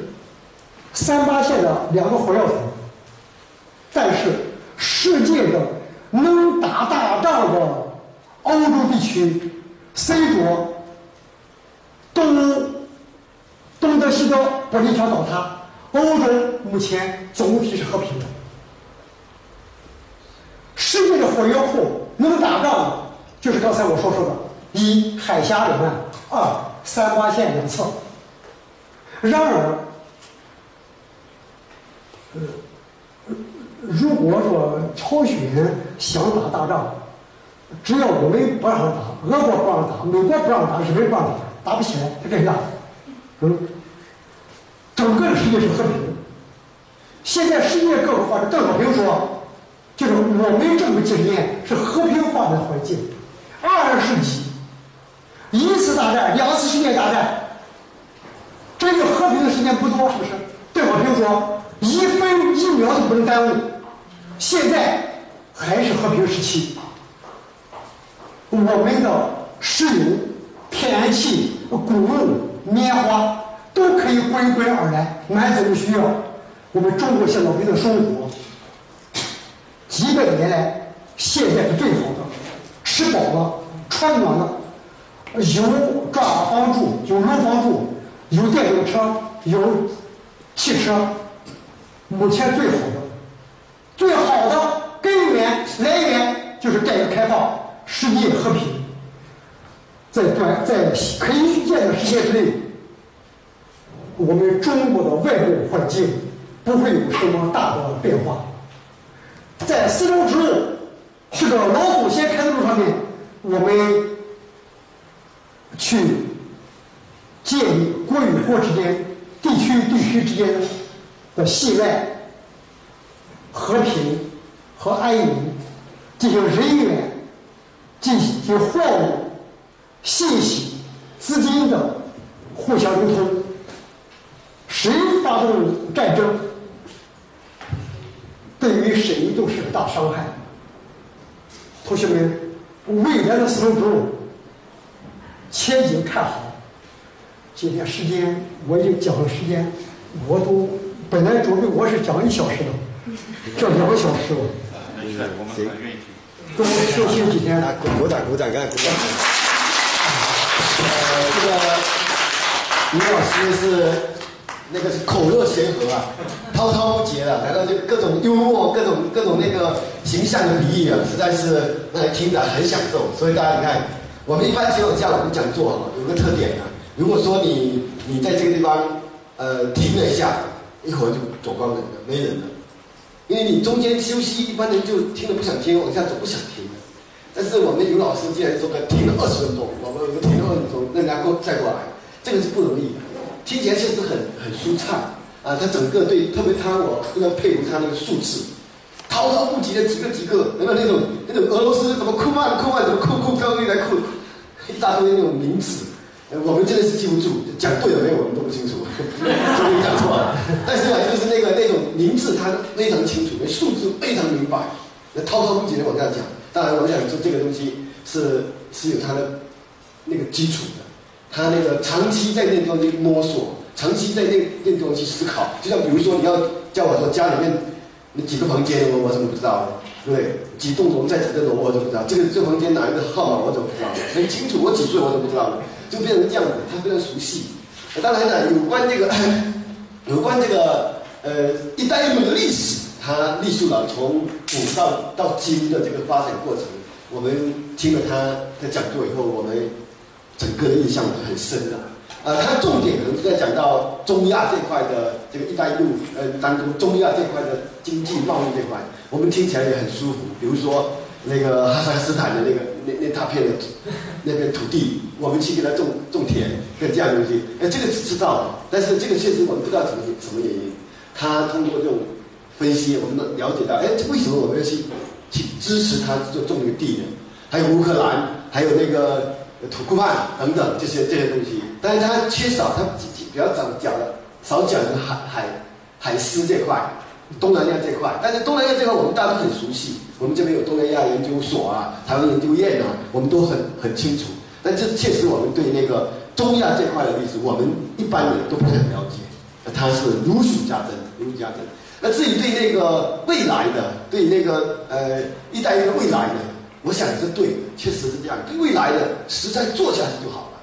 [SPEAKER 1] 三八线的两个火药桶，但是世界的能打大仗的欧洲地区，C 国东东德西德柏林墙倒塌，欧洲目前总体是和平的。世界的火药库能打仗的，就是刚才我所说的：一海峡两岸，二三八线两侧。然而，呃，如果说朝鲜想打大仗，只要我们不让他打，俄国不让打，美国不让打，日本不让打，打不起来，他干啥？嗯，整个世界是和平的。现在世界各国发展，邓小平说，就是我们这么几十年是和平发展环境。二十世纪，一次大战，两次世界大战。这个和平的时间不多，是不是？邓小平说：“一分一秒都不能耽误。”现在还是和平时期，我们的石油、天然气、谷物、棉花都可以滚滚而来，满足需要。我们中国现老百姓的生活，几百年来现在是最好的，吃饱了，穿暖了，有抓房住，有楼房住。有电动车，有汽车，目前最好的、最好的根源来源就是改革开放、世界和平。在短在可以预见的时间之内，我们中国的外部环境不会有什么大的变化。在丝绸之路这个老祖先开的路上面，我们去。建立国与国之间、地区与地区之间的信赖、和平和安宁，进行人员、进行货物、信息、资金的互相流通。谁发动战争，对于谁都是个大伤害。同学们，未来的丝绸之路前景看好。今天时间我已经讲了，时间我都本来准备我是讲一小时的，这两个小时了。
[SPEAKER 2] 行，
[SPEAKER 1] 多休息几天。
[SPEAKER 2] 鼓鼓掌，鼓掌，干鼓掌。
[SPEAKER 1] 呃，这个
[SPEAKER 2] 李老师是那个是口若悬河啊，滔滔不绝啊，然后就各种幽默，各种各种那个形象的比喻啊，实在是让人听着很享受。所以大家你看，我们一般只有这样我们讲座哈，有个特点啊，如果说你你在这个地方呃停了一下，一会儿就走光了，没人了，因为你中间休息，一般人就听了不想听，往下走不想听。但是我们有老师竟然说个停了二十分钟，我们停了二十分钟，那然后再过来，这个是不容易的。听起来确实很很舒畅啊！他整个对，特别他我非常佩服他那个数字，滔滔不绝的几个几个，有没有那种那种俄罗斯怎么库曼库曼怎么库库高一来库，一大堆那种名字，我们真的是记不住，讲对了没有我们都不清楚，所以讲错了。但是呢，就是那个那种名字他非常清楚，那数字非常明白，那滔滔不绝的往下讲。当然，我想说这个东西是是有它的那个基础的，他那个长期在那地方去摸索，长期在那那地方去思考。就像比如说，你要叫我说家里面那几个房间，我我怎么不知道？对不对？几栋楼在几个楼，我怎么不知道？这个这房间哪一个号码，我怎么不知道？很清楚，我几岁我都不知道呢？就变成这样子，他非常熟悉。当然呢，有关这个 有关这个呃“一带一路”的历史。他历述了从古到到今的这个发展过程，我们听了他的讲座以后，我们整个印象很深的。呃，他重点可能是在讲到中亚这块的这个“一带一路”呃当中，中亚这块的经济贸易这块，我们听起来也很舒服。比如说那个哈萨克斯坦的那个那那大片的那片土地，我们去给他种种田，跟这样东西，哎，这个是知道的，但是这个确实我们不知道什么什么原因。他通过这种。分析，我们都了解到，哎，为什么我们要去去支持他做种那个地呢？还有乌克兰，还有那个土库曼等等这些这些东西。但是他缺少，他比较少讲的，少讲海海海丝这块，东南亚这块。但是东南亚这块我们大家都很熟悉，我们这边有东南亚研究所啊，台湾研究院啊，我们都很很清楚。但这确实我们对那个中亚这块的历史，我们一般人都不是很了解。它是如数家珍，如数家珍。那至于对那个未来的，对那个呃一带一路未来的，我想也是对的，确实是这样。对未来的，实在做下去就好了。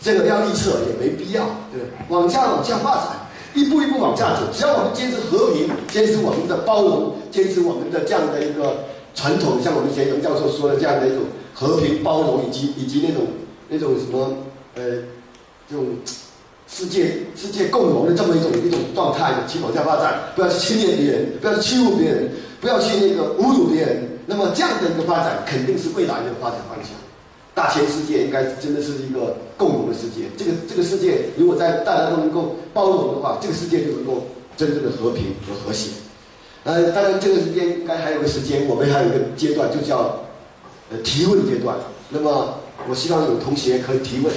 [SPEAKER 2] 这个要预测也没必要，对？往下往下发展，一步一步往下走。只要我们坚持和平，坚持我们的包容，坚持我们的这样的一个传统，像我们以前杨教授说的这样的一种和平包容，以及以及那种那种什么呃这种。世界世界共荣的这么一种一种状态的去往下发展，不要去侵略别人，不要去欺负别人，不要去那个侮辱别人。那么这样的一个发展肯定是未来的发展方向。大千世界应该真的是一个共同的世界。这个这个世界如果在大家都能够包容的话，这个世界就能够真正的和平和和谐。呃，当然这个时间应该还有个时间，我们还有一个阶段就叫呃提问阶段。那么我希望有同学可以提问，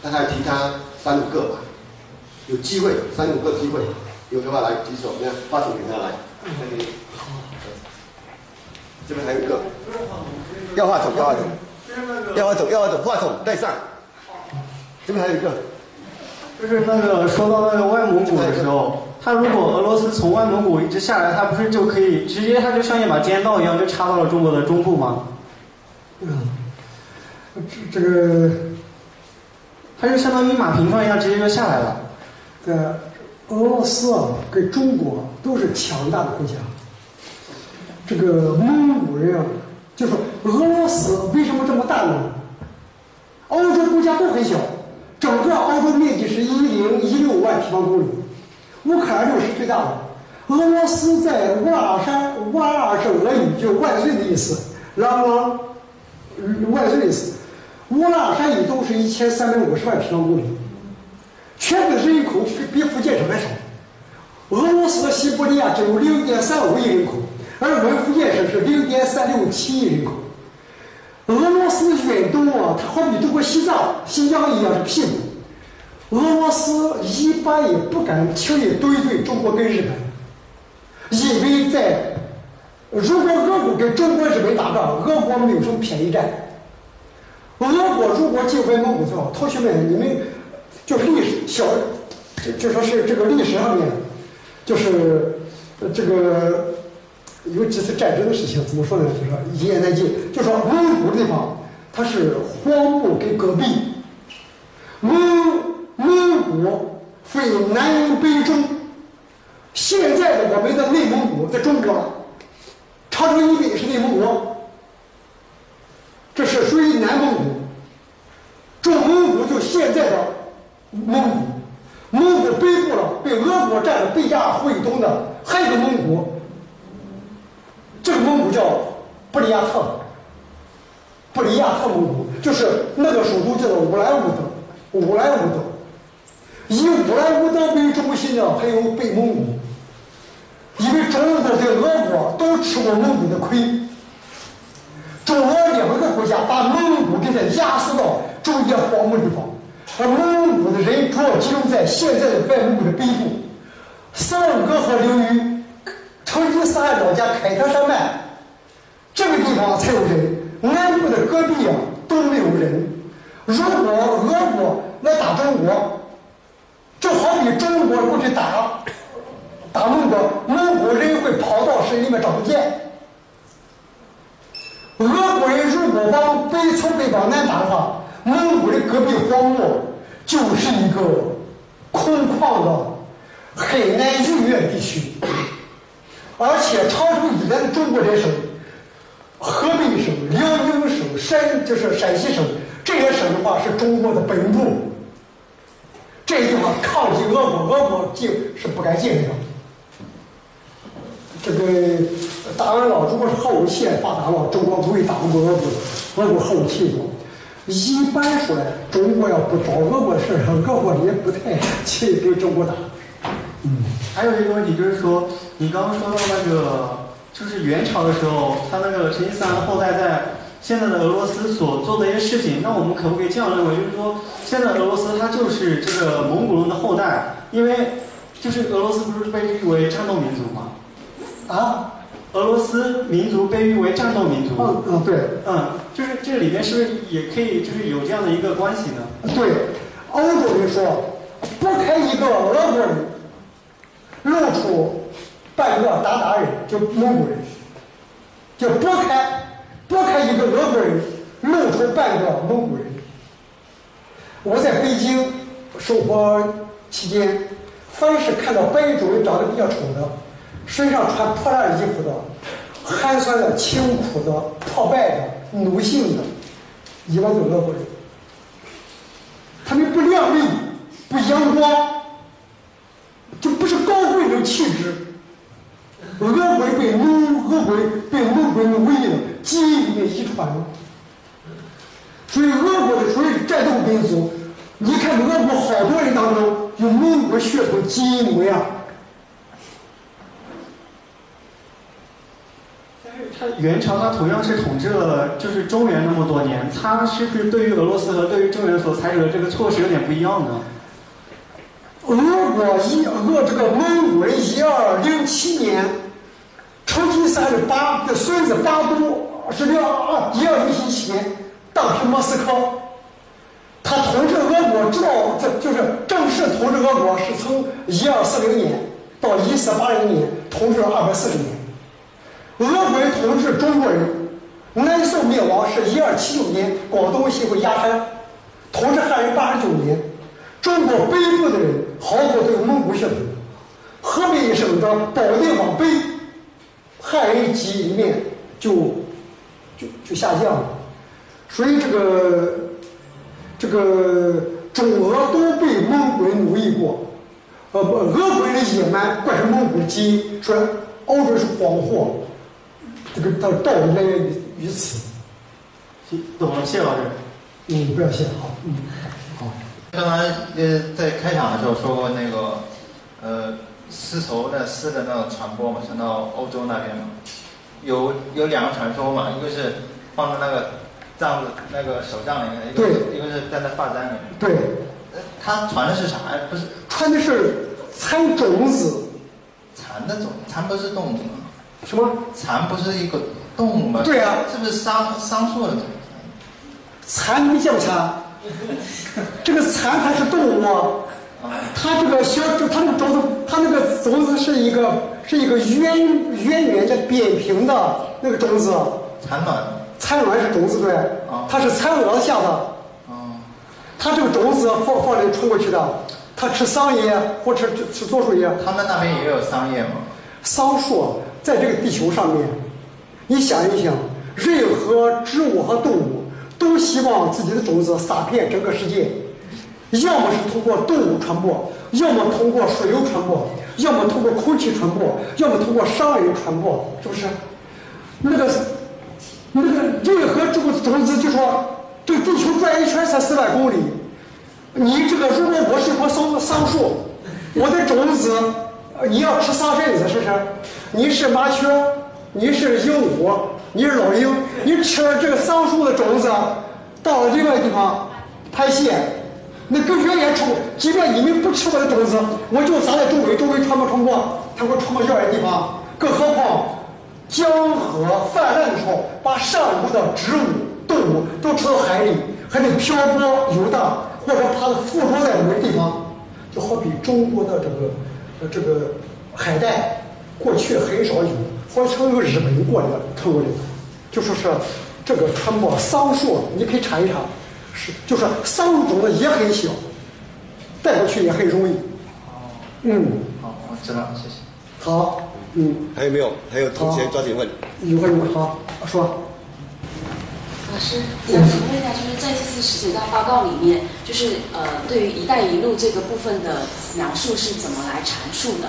[SPEAKER 2] 大概提他三五个吧。有机会，三五个机会，有的话来举手，那发送给他来。这边还有一个，要话筒，要话筒，要话筒，要话筒，话筒带上。这边还有一个，
[SPEAKER 3] 就是那个说到那个外蒙古的时候，他如果俄罗斯从外蒙古一直下来，他不是就可以直接，他就像一把尖刀一样，就插到了中国的中部吗？
[SPEAKER 1] 嗯，这这个，
[SPEAKER 3] 他就相当于马平川一样，直接就下来了。
[SPEAKER 1] 对俄罗斯啊，跟中国都是强大的国家。这个蒙古人啊，就说俄罗斯为什么这么大呢？欧洲国家都很小，整个欧洲面积是一零一六万平方公里，乌克兰就是最大的。俄罗斯在乌拉山，乌拉是俄语，就万岁的意思，拉拉万岁的意思。乌拉山以东是一千三百五十万平方公里。全部人口是比福建省还少。俄罗斯西伯利亚只有零点三五亿人口，而我们福建省是零点三六七亿人口。俄罗斯远东啊，它好比中国西藏、新疆一样是屁股。俄罗斯一般也不敢轻易得罪中国跟日本，因为在如果俄国跟中国、日本打仗，俄国没有什么便宜占。俄国如果进回蒙古的话，同学们，你们。就是历史小，就就说是这个历史上面，就是这个有几次战争的事情，怎么说呢？就说一言难尽。就说蒙古的地方，它是荒漠跟戈壁，蒙蒙古分南北中，现在的我们的内蒙古在中国了，长城以北是内蒙古，这是属于南蒙古。中蒙古就现在的蒙古，蒙古北部了被俄国占了北亚会东的还有个蒙古，这个蒙古叫布里亚特。布里亚特蒙古就是那个首都叫做乌兰乌德，乌兰乌德，以乌兰乌德为中心的还有北蒙古，因为中国跟俄国都吃过蒙古的亏，中俄两个国家把蒙古给它压缩到中间荒漠地方，而蒙古的人主要集中在现在的外蒙古的北部，斯旺格河流域，成吉思汗老家凯特山脉，这个地方才有人。南部的戈壁啊都没有人。如果俄国来打中国，就好比中国过去打打蒙古，蒙古人会跑到山里面找不见。俄国人如果往北从北往南打的话，蒙古的戈壁荒漠就是一个空旷的很难逾越地区，而且长城以南的中国这省。河北省、辽宁省、山就是陕西省这些省的话，是中国的本部。这句话抗击俄国，俄国进是不敢进的。这个打完了，如果是核武器发达了，中国不会打不过俄国，俄国核武器多。一般说来，中国要不找俄国事儿，俄国也不太 去跟中国打。
[SPEAKER 3] 嗯，还有一个问题就是说，你刚刚说到那个。就是元朝的时候，他那个成吉思汗的后代在现在的俄罗斯所做的一些事情，那我们可不可以这样认为？就是说，现在俄罗斯它就是这个蒙古人的后代，因为就是俄罗斯不是被誉为战斗民族吗？
[SPEAKER 1] 啊？
[SPEAKER 3] 俄罗斯民族被誉为战斗民族。
[SPEAKER 1] 嗯嗯，对，
[SPEAKER 3] 嗯，就是这里面是不是也可以就是有这样的一个关系呢？
[SPEAKER 1] 对，欧洲人说，不开一个俄国人，露出。半个鞑靼人，就蒙古人，就拨开拨开一个俄国人，露出半个蒙古人。我在北京生活期间，凡是看到白种人长得比较丑的，身上穿破烂衣服的，寒酸的、清苦的、破败的、奴性的，一般都是俄国人。他们不亮丽，不阳光，气质。俄国被蒙俄国被蒙古人唯一的基因里面遗传了，所以俄国的属于战斗民族。你看俄国好多人当中有蒙古血统基因模样。
[SPEAKER 3] 但是他元朝他同样是统治了就是中原那么多年，他是不是对于俄罗斯和对于中原所采取的这个措施有点不一样呢？
[SPEAKER 1] 俄国一俄这个蒙古人一二零七年。成吉思汗的八的孙子八都是六二一二零七年大平莫斯科，他统治俄国，直到这就是正式统治俄国是从一二四零年到一四八零年，统治了二百四十年。俄国人统治中国人，南宋灭亡是一二七九年，广东西回鸦山，统治汉人八十九年。中国北部的人好多都有蒙古血统，河北省的保定往北。汉人基因里面就就就下降了，所以这个这个中俄都被蒙古人奴役过，呃不，俄国人的野蛮怪是蒙古的基因，说欧洲是黄祸，这个道道理来源于于此。
[SPEAKER 3] 懂了，谢老师。
[SPEAKER 1] 嗯，不要谢，好，嗯，
[SPEAKER 4] 刚才呃在开场的时候说过那个呃。丝绸的丝的那种传播嘛，传到欧洲那边嘛，有有两个传说嘛，一个是放在那个帐子那个手杖里面，一个一个是在发簪里面。
[SPEAKER 1] 对，
[SPEAKER 4] 它传的是啥呀？不是
[SPEAKER 1] 传的是蚕种子。
[SPEAKER 4] 蚕的种，蚕不是动物吗？
[SPEAKER 1] 什么？
[SPEAKER 4] 蚕不是一个动物吗？
[SPEAKER 1] 对啊。
[SPEAKER 4] 是不是桑桑树的种？
[SPEAKER 1] 蚕没见过蚕，这个蚕它是动物。它这个小，它那个种子，它那个种子是一个是一个圆圆圆的扁平的那个种子。
[SPEAKER 4] 蚕卵。
[SPEAKER 1] 蚕卵是种子对。它是蚕蛾下的。它这个种子放放里冲过去的，它他吃桑叶或者吃吃柞树叶。
[SPEAKER 4] 他们那边也有桑叶吗？
[SPEAKER 1] 桑树在这个地球上面，你想一想，任何植物和动物都希望自己的种子撒遍整个世界，要么是通过动物传播，要么通过水流传播，要么通过空气传播，要么通过商人传播，是不是？那个那个任何这个种子，就说这地球转一圈才四万公里，你这个如果我是一棵桑桑树，我的种子。你要吃桑葚子，是不是？你是麻雀，你是鹦鹉，你是老鹰，你吃了这个桑树的种子，到了另外地方拍戏，那更远远出。即便你们不吃我的种子，我就撒在周围，周围传播传播，它会传播远的地方。更何况江河泛滥的时候，把上游的植物、动物都吃到海里，还得漂泊游荡，或者它附着在某个地方，就好比中国的这个。这个海带过去很少有，好像有日本过来的看过这个，就说是这个传播桑树，你可以查一查，是就是桑树种子也很小，带过去也很容易。
[SPEAKER 4] 哦，
[SPEAKER 1] 嗯，
[SPEAKER 4] 好，我知道，谢谢。
[SPEAKER 1] 好，嗯，
[SPEAKER 2] 还有没有？还有同学抓紧问。
[SPEAKER 1] 有个人好说。
[SPEAKER 5] 老师，想请问一下，就是在这次十九大报告里面，就是呃，对于“一带一路”这个部分的描述是怎么来阐述的？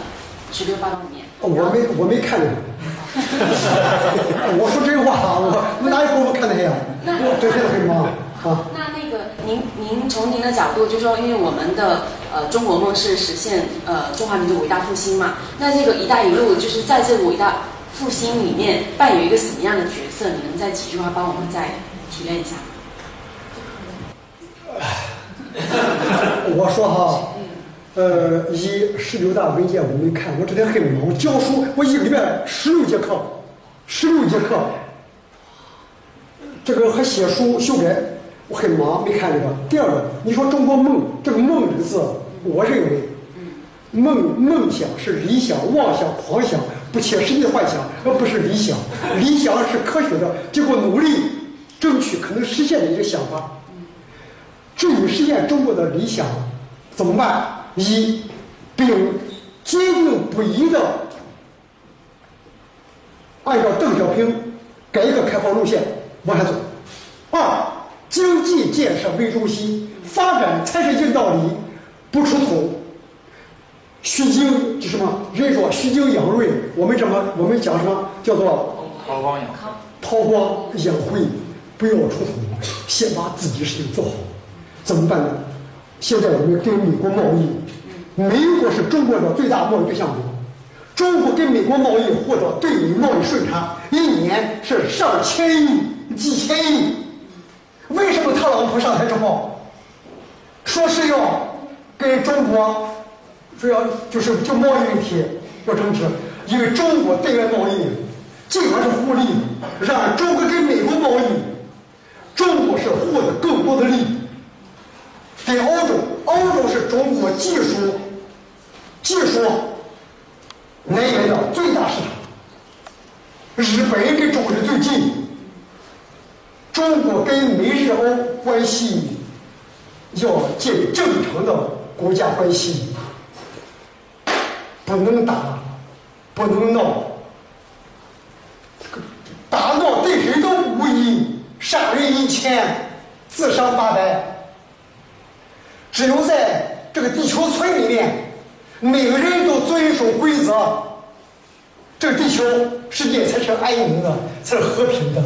[SPEAKER 5] 十六报告里面，
[SPEAKER 1] 我没我没看见。我说真话，我我哪有功夫看那些呀？我真的很忙啊。
[SPEAKER 5] 那那个，您您从您的角度，就说，因为我们的呃中国梦是实现呃中华民族伟大复兴嘛，那这个“一带一路”就是在这个伟大复兴里面扮演一个什么样的角色？你能在几句话帮我们再？提炼一下。
[SPEAKER 1] 我说哈，呃，一十六大文件我没看，我这天很忙，我教书，我一个礼拜十六节课，十六节课，这个还写书修改，我很忙，没看这个。第二个，你说中国梦，这个梦这个字，我认为，梦梦想是理想、妄想、狂想、不切实际的幻想，而不是理想。理想是科学的，经过努力。争取可能实现的一个想法。至于实现中国的理想，怎么办？一，并坚定不移的按照邓小平改革开放路线往下走。二，经济建设为中心，发展才是硬道理，不出头。虚惊就什么？人说虚惊养锐，我们怎么我们讲什么？叫做
[SPEAKER 4] 韬光养
[SPEAKER 1] 韬光养晦。不要出头，先把自己事情做好，怎么办呢？现在我们跟美国贸易，美国是中国的最大贸易对象国，中国跟美国贸易或者对美贸易顺差，一年是上千亿、几千亿。为什么特朗普上台之后，说是要跟中国，说要就是就贸易问题要争执，因为中国对外贸易尽管是互利，让中国跟美国贸易。中国是获得更多的利益，跟欧洲，欧洲是中国技术技术来源的最大市场。日本跟中国是最近，中国跟美日欧关系要建正常的国家关系，不能打，不能闹，打闹对谁都无益。杀人一千，自伤八百。只有在这个地球村里面，每个人都遵守规则，这个地球世界才是安宁的，才是和平的。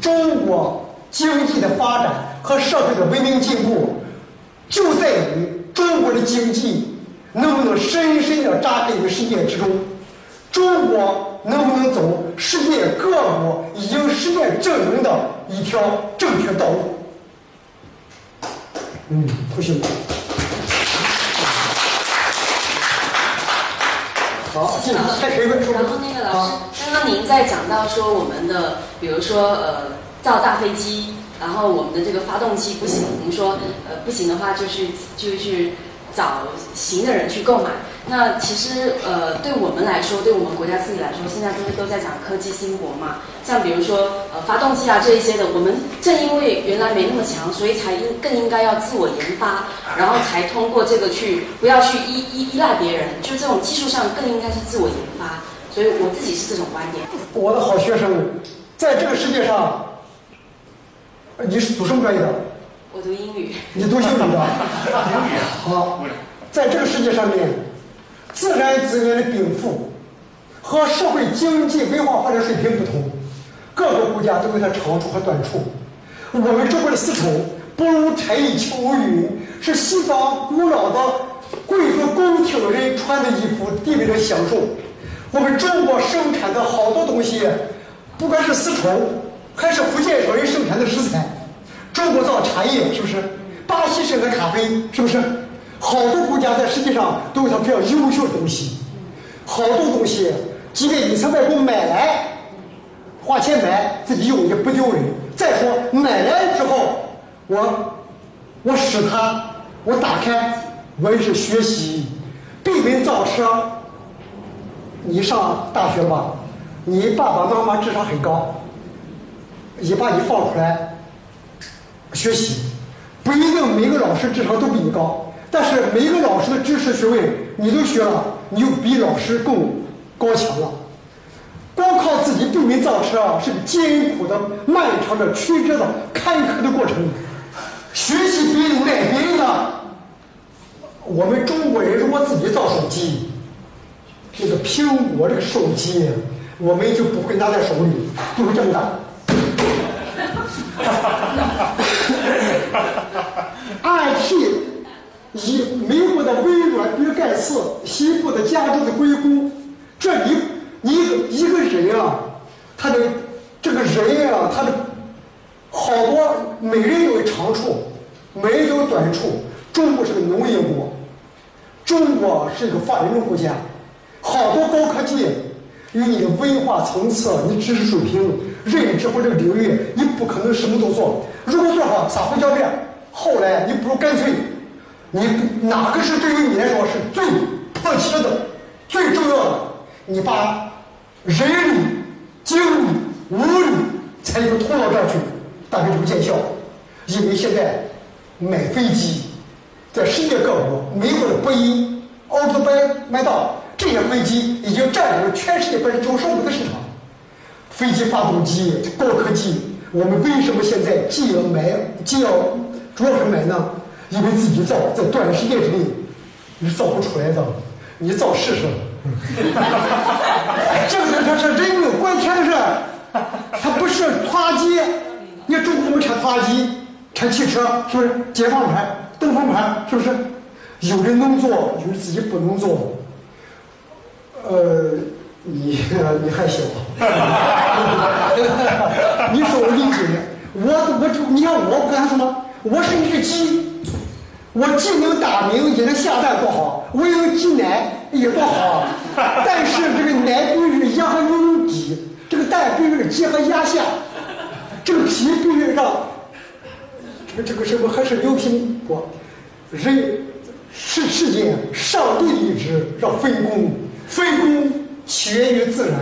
[SPEAKER 1] 中国经济的发展和社会的文明进步，就在于中国的经济能不能深深的扎根于世界之中。中国能不能走世界各国已经实践证明的一条正确道路？嗯，不行，好，进来，开始。
[SPEAKER 5] 然后那个老师，刚刚您在讲到说我们的，比如说呃造大飞机，然后我们的这个发动机不行，您说呃不行的话，就是就是找行的人去购买。那其实呃，对我们来说，对我们国家自己来说，现在都是都在讲科技兴国嘛？像比如说呃，发动机啊这一些的，我们正因为原来没那么强，所以才应更应该要自我研发，然后才通过这个去不要去依依依赖别人，就这种技术上更应该是自我研发。所以我自己是这种观点。
[SPEAKER 1] 我的好学生，在这个世界上，呃你是读什么专业的？
[SPEAKER 5] 我读英语，
[SPEAKER 1] 你读英语的？好，在这个世界上面，自然资源的禀赋和社会经济文化发展水平不同，各个国家都有它长处和短处。我们中国的丝绸不如陈衣秋云，是西方古老的贵族宫廷人穿的衣服，地位的享受。我们中国生产的好多东西，不管是丝绸，还是福建人生产的食材，中国造茶叶是不是？巴西生产咖啡是不是？好多国家在世界上都有它比较优秀的东西，好多东西，即便你从外国买来，花钱买自己用也不丢人。再说买来之后，我我使它，我打开，我也是学习，闭门造车。你上大学吧？你爸爸妈妈智商很高，也把你放出来学习，不一定每个老师智商都比你高，但是每一个老师的知识学问你都学了，你就比老师更高强了。光靠自己闭门造车啊，是个艰苦的、漫长的、曲折的、坎坷的过程。学习别人赖别人的，我们中国人如果自己造手机。这个苹果这个手机，我们就不会拿在手里，就会这么大。IT 以美国的微软、比尔盖茨，西部的加州的硅谷，这一一个一个人啊，他的这个人啊，他的好多每人有长处，每人有短处。中国是个农业国，中国是一个发展中国家。好多高科技与你的文化层次、你知识水平、认知或者领域，你不可能什么都做。如果做好撒胡椒面，后来你不如干脆，你哪个是对于你来说是最迫切的、最重要的？你把人力、精力、物力才能投到这儿去，大概就会见效。因为现在买飞机，在世界各国，美国的波音、奥特曼麦道。这些飞机已经占领了全世界百分之九十五的市场。飞机发动机高科技，我们为什么现在既要买，既要主要是买呢？因为自己造，在短时间之内你是造不出来的，你造试试。这个它是人命关天的事，它不是拖拉机。你看中国我们产拖拉机、产汽车，是不是？解放牌、东风牌，是不是？有人能做，有人自己不能做。呃，你你还小，你说我理解，我我你看我干什么？我是一只鸡，我既能打鸣也能下蛋，多好！我有挤奶也多好！但是这个奶必须鸭和牛挤，这个蛋必须鸡和鸭下，这个皮必须让这个这个什么还是牛皮不？人是世间上帝的意志，让分工。分工起源于自然，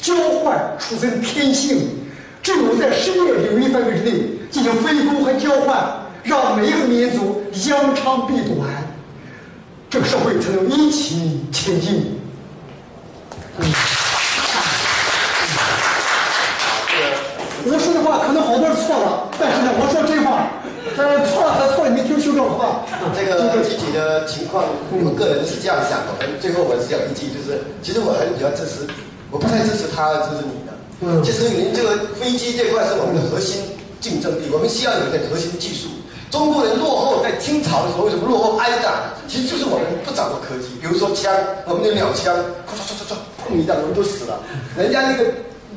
[SPEAKER 1] 交换出自天性。只有在世界领域范围之内进行分工和交换，让每一个民族扬长避短，这个社会才能一起前进。嗯我说的话可能好多是错了，但是呢，我说真话。错了错了，你听修正话。
[SPEAKER 2] 这个具体的情况，我个人是这样想的。最后我是讲一句，就是其实我还是比较支持，我不太支持他支持你的。嗯。其实您这个飞机这块是我们的核心竞争力，我们需要有一个核心技术。中国人落后，在清朝的时候为什么落后挨打？其实就是我们不掌握科技。比如说枪，我们的鸟枪，咔嚓嚓嚓嚓，砰一下我们都死了。人家那个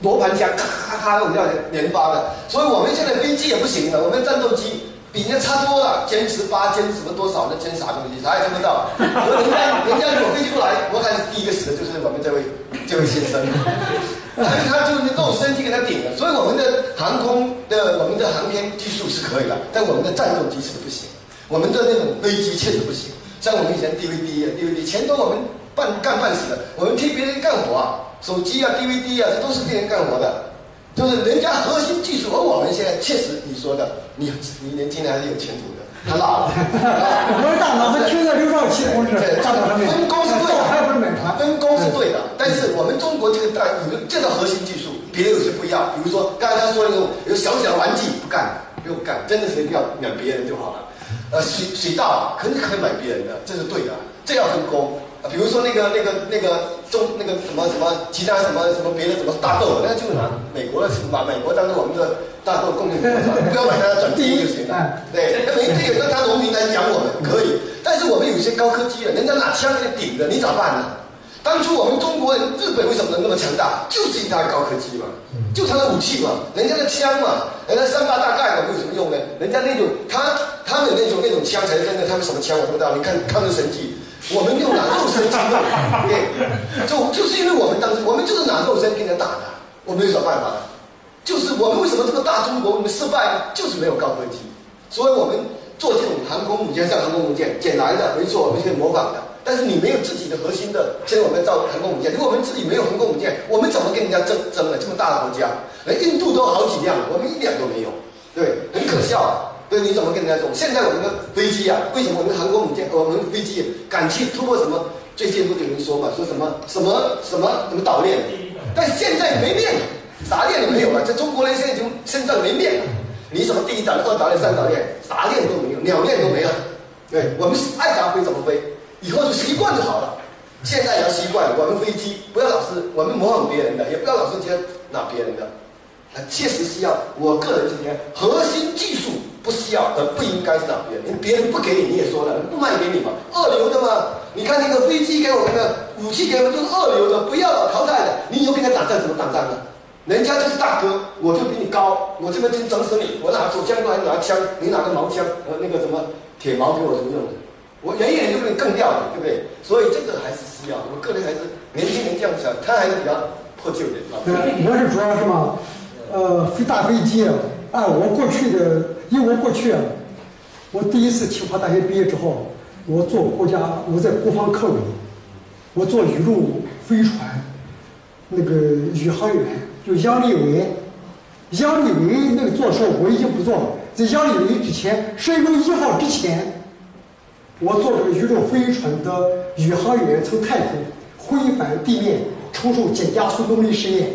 [SPEAKER 2] 罗盘枪，咔咔咔我们叫连发的。所以我们现在飞机也不行了，我们战斗机。比人家差多了，歼十八歼什么多少？那歼啥东西？啥也看不到。人家人家如果飞机过来，我看第一个死的就是我们这位这位先生，因为他就是肉身体给他顶了。所以我们的航空的我们的航天技术是可以的，但我们的战斗机是不行，我们的那种飞机确实不行。像我们以前 DVD 啊 DVD 前头我们半干半死的，我们替别人干活啊，手机啊、DVD 啊，这都是别人干活的，就是人家核心技术，而我们现在确实你说的，你你年轻人还是有前途的，他老了，
[SPEAKER 1] 我的大脑还听着刘少奇同志
[SPEAKER 2] 对，
[SPEAKER 1] 大脑上面，
[SPEAKER 2] 分工是分工是对的，但是我们中国这个大有个这个核心技术，别人有些不一样，比如说刚才他说那种有小小的玩具不干，不用干，真的是要买别人就好了。呃，水水稻肯定可以买别人的，这是对的，这要分工。啊，比如说那个那个那个中那个什么什么其他什么什么别的什么大豆，那就拿美国的把美国当做我们的大豆供应国，不要买它的转基因就行了。对，那没这个让他农民来养我们可以，但是我们有些高科技的，人家拿枪给你顶着，你咋办呢？当初我们中国人，日本为什么能那么强大？就是因为他高科技嘛，就他的武器嘛，人家的枪嘛，人家三八大盖嘛，有什么用呢？人家那种他他们那种那种枪才是真的，他们什么枪我不知道。你看抗日神迹，我们用拿肉身去弄，对，就就是因为我们当时我们就是拿肉身跟人打的，我们有什么办法？就是我们为什么这个大中国我们失败呢？就是没有高科技，所以我们做这种航空母舰像航空母舰捡来的，没错，我们可以模仿的。但是你没有自己的核心的，现在我们造航空母舰，如果我们自己没有航空母舰，我们怎么跟人家争争呢？这么大的国家，连印度都好几辆，我们一辆都没有，对，很可笑。对，你怎么跟人家争？现在我们的飞机啊，为什么我们航空母舰，我们飞机敢去突破什么？最近不有人说嘛，说什么什么什么什么岛链，但现在没链了，啥链都没有了。这中国人现在已经身上没链了，你什么第一岛链、二岛链、三岛链，啥链都没有，鸟链都没了。对我们爱咋飞怎么飞。以后就习惯就好了。现在要习惯，我们飞机不要老是我们模仿别人的，也不要老是接拿别人的。啊，确实需要我个人今天核心技术不需要，而不应该是拿别人。别人不给你，你也说了，不卖给你嘛，二流的嘛。你看那个飞机给我们的武器给我们都是二流的，不要淘汰的。你以后跟他打仗怎么打仗呢？人家就是大哥，我就比你高，我这边就整死你。我拿手枪过来拿枪，你拿个毛枪和那个什么铁矛给我什么用的？我远远就比你更掉的，对不对？所以这个还是需要。我个人还是年轻人这样想，他还是比较破旧的。
[SPEAKER 1] 对，我是主要是嘛，呃，飞大飞机啊，按我过去的，因为我过去啊，我第一次清华大学毕业之后，我做国家，我在国防科委，我做宇宙飞船，那个宇航员，就杨利伟，杨利伟那个做时候我已经不做了，在杨利伟之前，十月一号之前。我做这个宇宙飞船的宇航员从太空回返地面，承受减加速动力试验。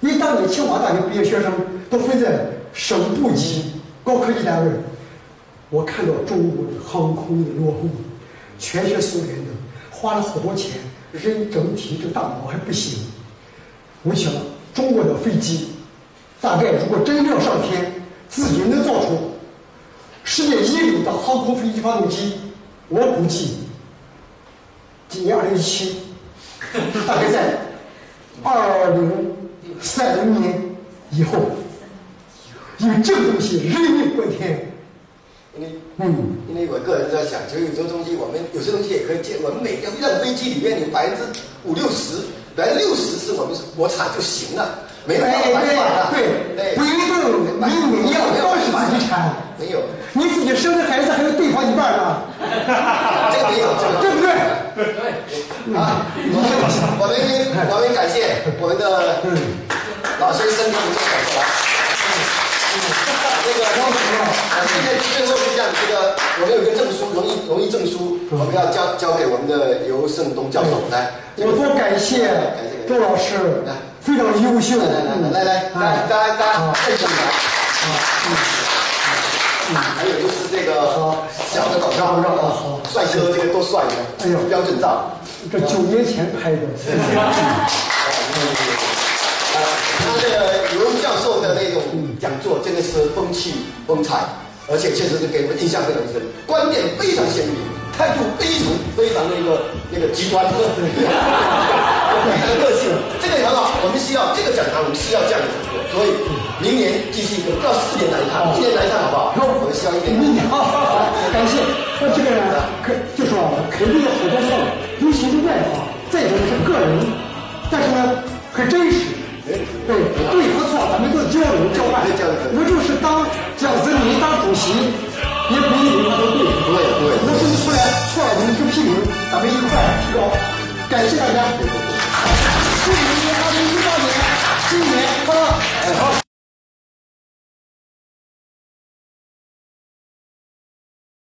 [SPEAKER 1] 因为当年清华大学毕业学生都分在省部级高科技单位，我看到中国的航空的落后，全学苏联的，花了好多钱，人整体这大脑还不行。我想中国的飞机，大概如果真正上天，自己能造出世界一流的航空飞机发动机。我估计，今年二零一七，大概在二零三零年以后，因为这个东西人命关天。
[SPEAKER 2] 因为，嗯，因为我个人在想，就有些东西，我们有些东西也可以借。我们每个辆飞机里面有百分之五六十，百分之六十是我们是国产就行了，没有办法
[SPEAKER 1] 对对，不一定你你要都是自己产，
[SPEAKER 2] 没有。
[SPEAKER 1] 你自己生的孩子还有对方一半呢，
[SPEAKER 2] 这个没有，这个
[SPEAKER 1] 对不对？
[SPEAKER 2] 对。啊，我们我们我们感谢我们的老先生给我们讲出来。那个高主任，今天最后是这样，这个我们有个证书，荣誉荣誉证书，我们要交交给我们的尤胜东教授来。
[SPEAKER 1] 我多感谢周老师，非常优秀。
[SPEAKER 2] 来来来来来，大家大家大家认真来。啊，嗯。还有就是这个小的广告，好，帅哥这个多帅呀！哎呦，标准照，
[SPEAKER 1] 这九年前拍的。
[SPEAKER 2] 啊他这个尤教授的那种讲座真的是风气风采，而且确实是给我们印象非常深，观点非常鲜明，态度非常非常的一个那个极端，非常个性，这个很好，我们需要这个讲堂，我们需要这样的讲座，所以。明年继续，不要四年来一趟，一年来一趟好不好？我们需要一年。
[SPEAKER 1] 好，好，感谢。那这个人，可就说肯定有好多错，尤其是外行，再者是个人，但是呢，很真实。对，对和错，咱们都交流交换。我就是当讲真，你当主席，也不一定他都对。
[SPEAKER 2] 对对。
[SPEAKER 1] 我说出来错了，你们就批评，咱们一块提高。感谢大家，祝你二零一八年新年快乐！哎好。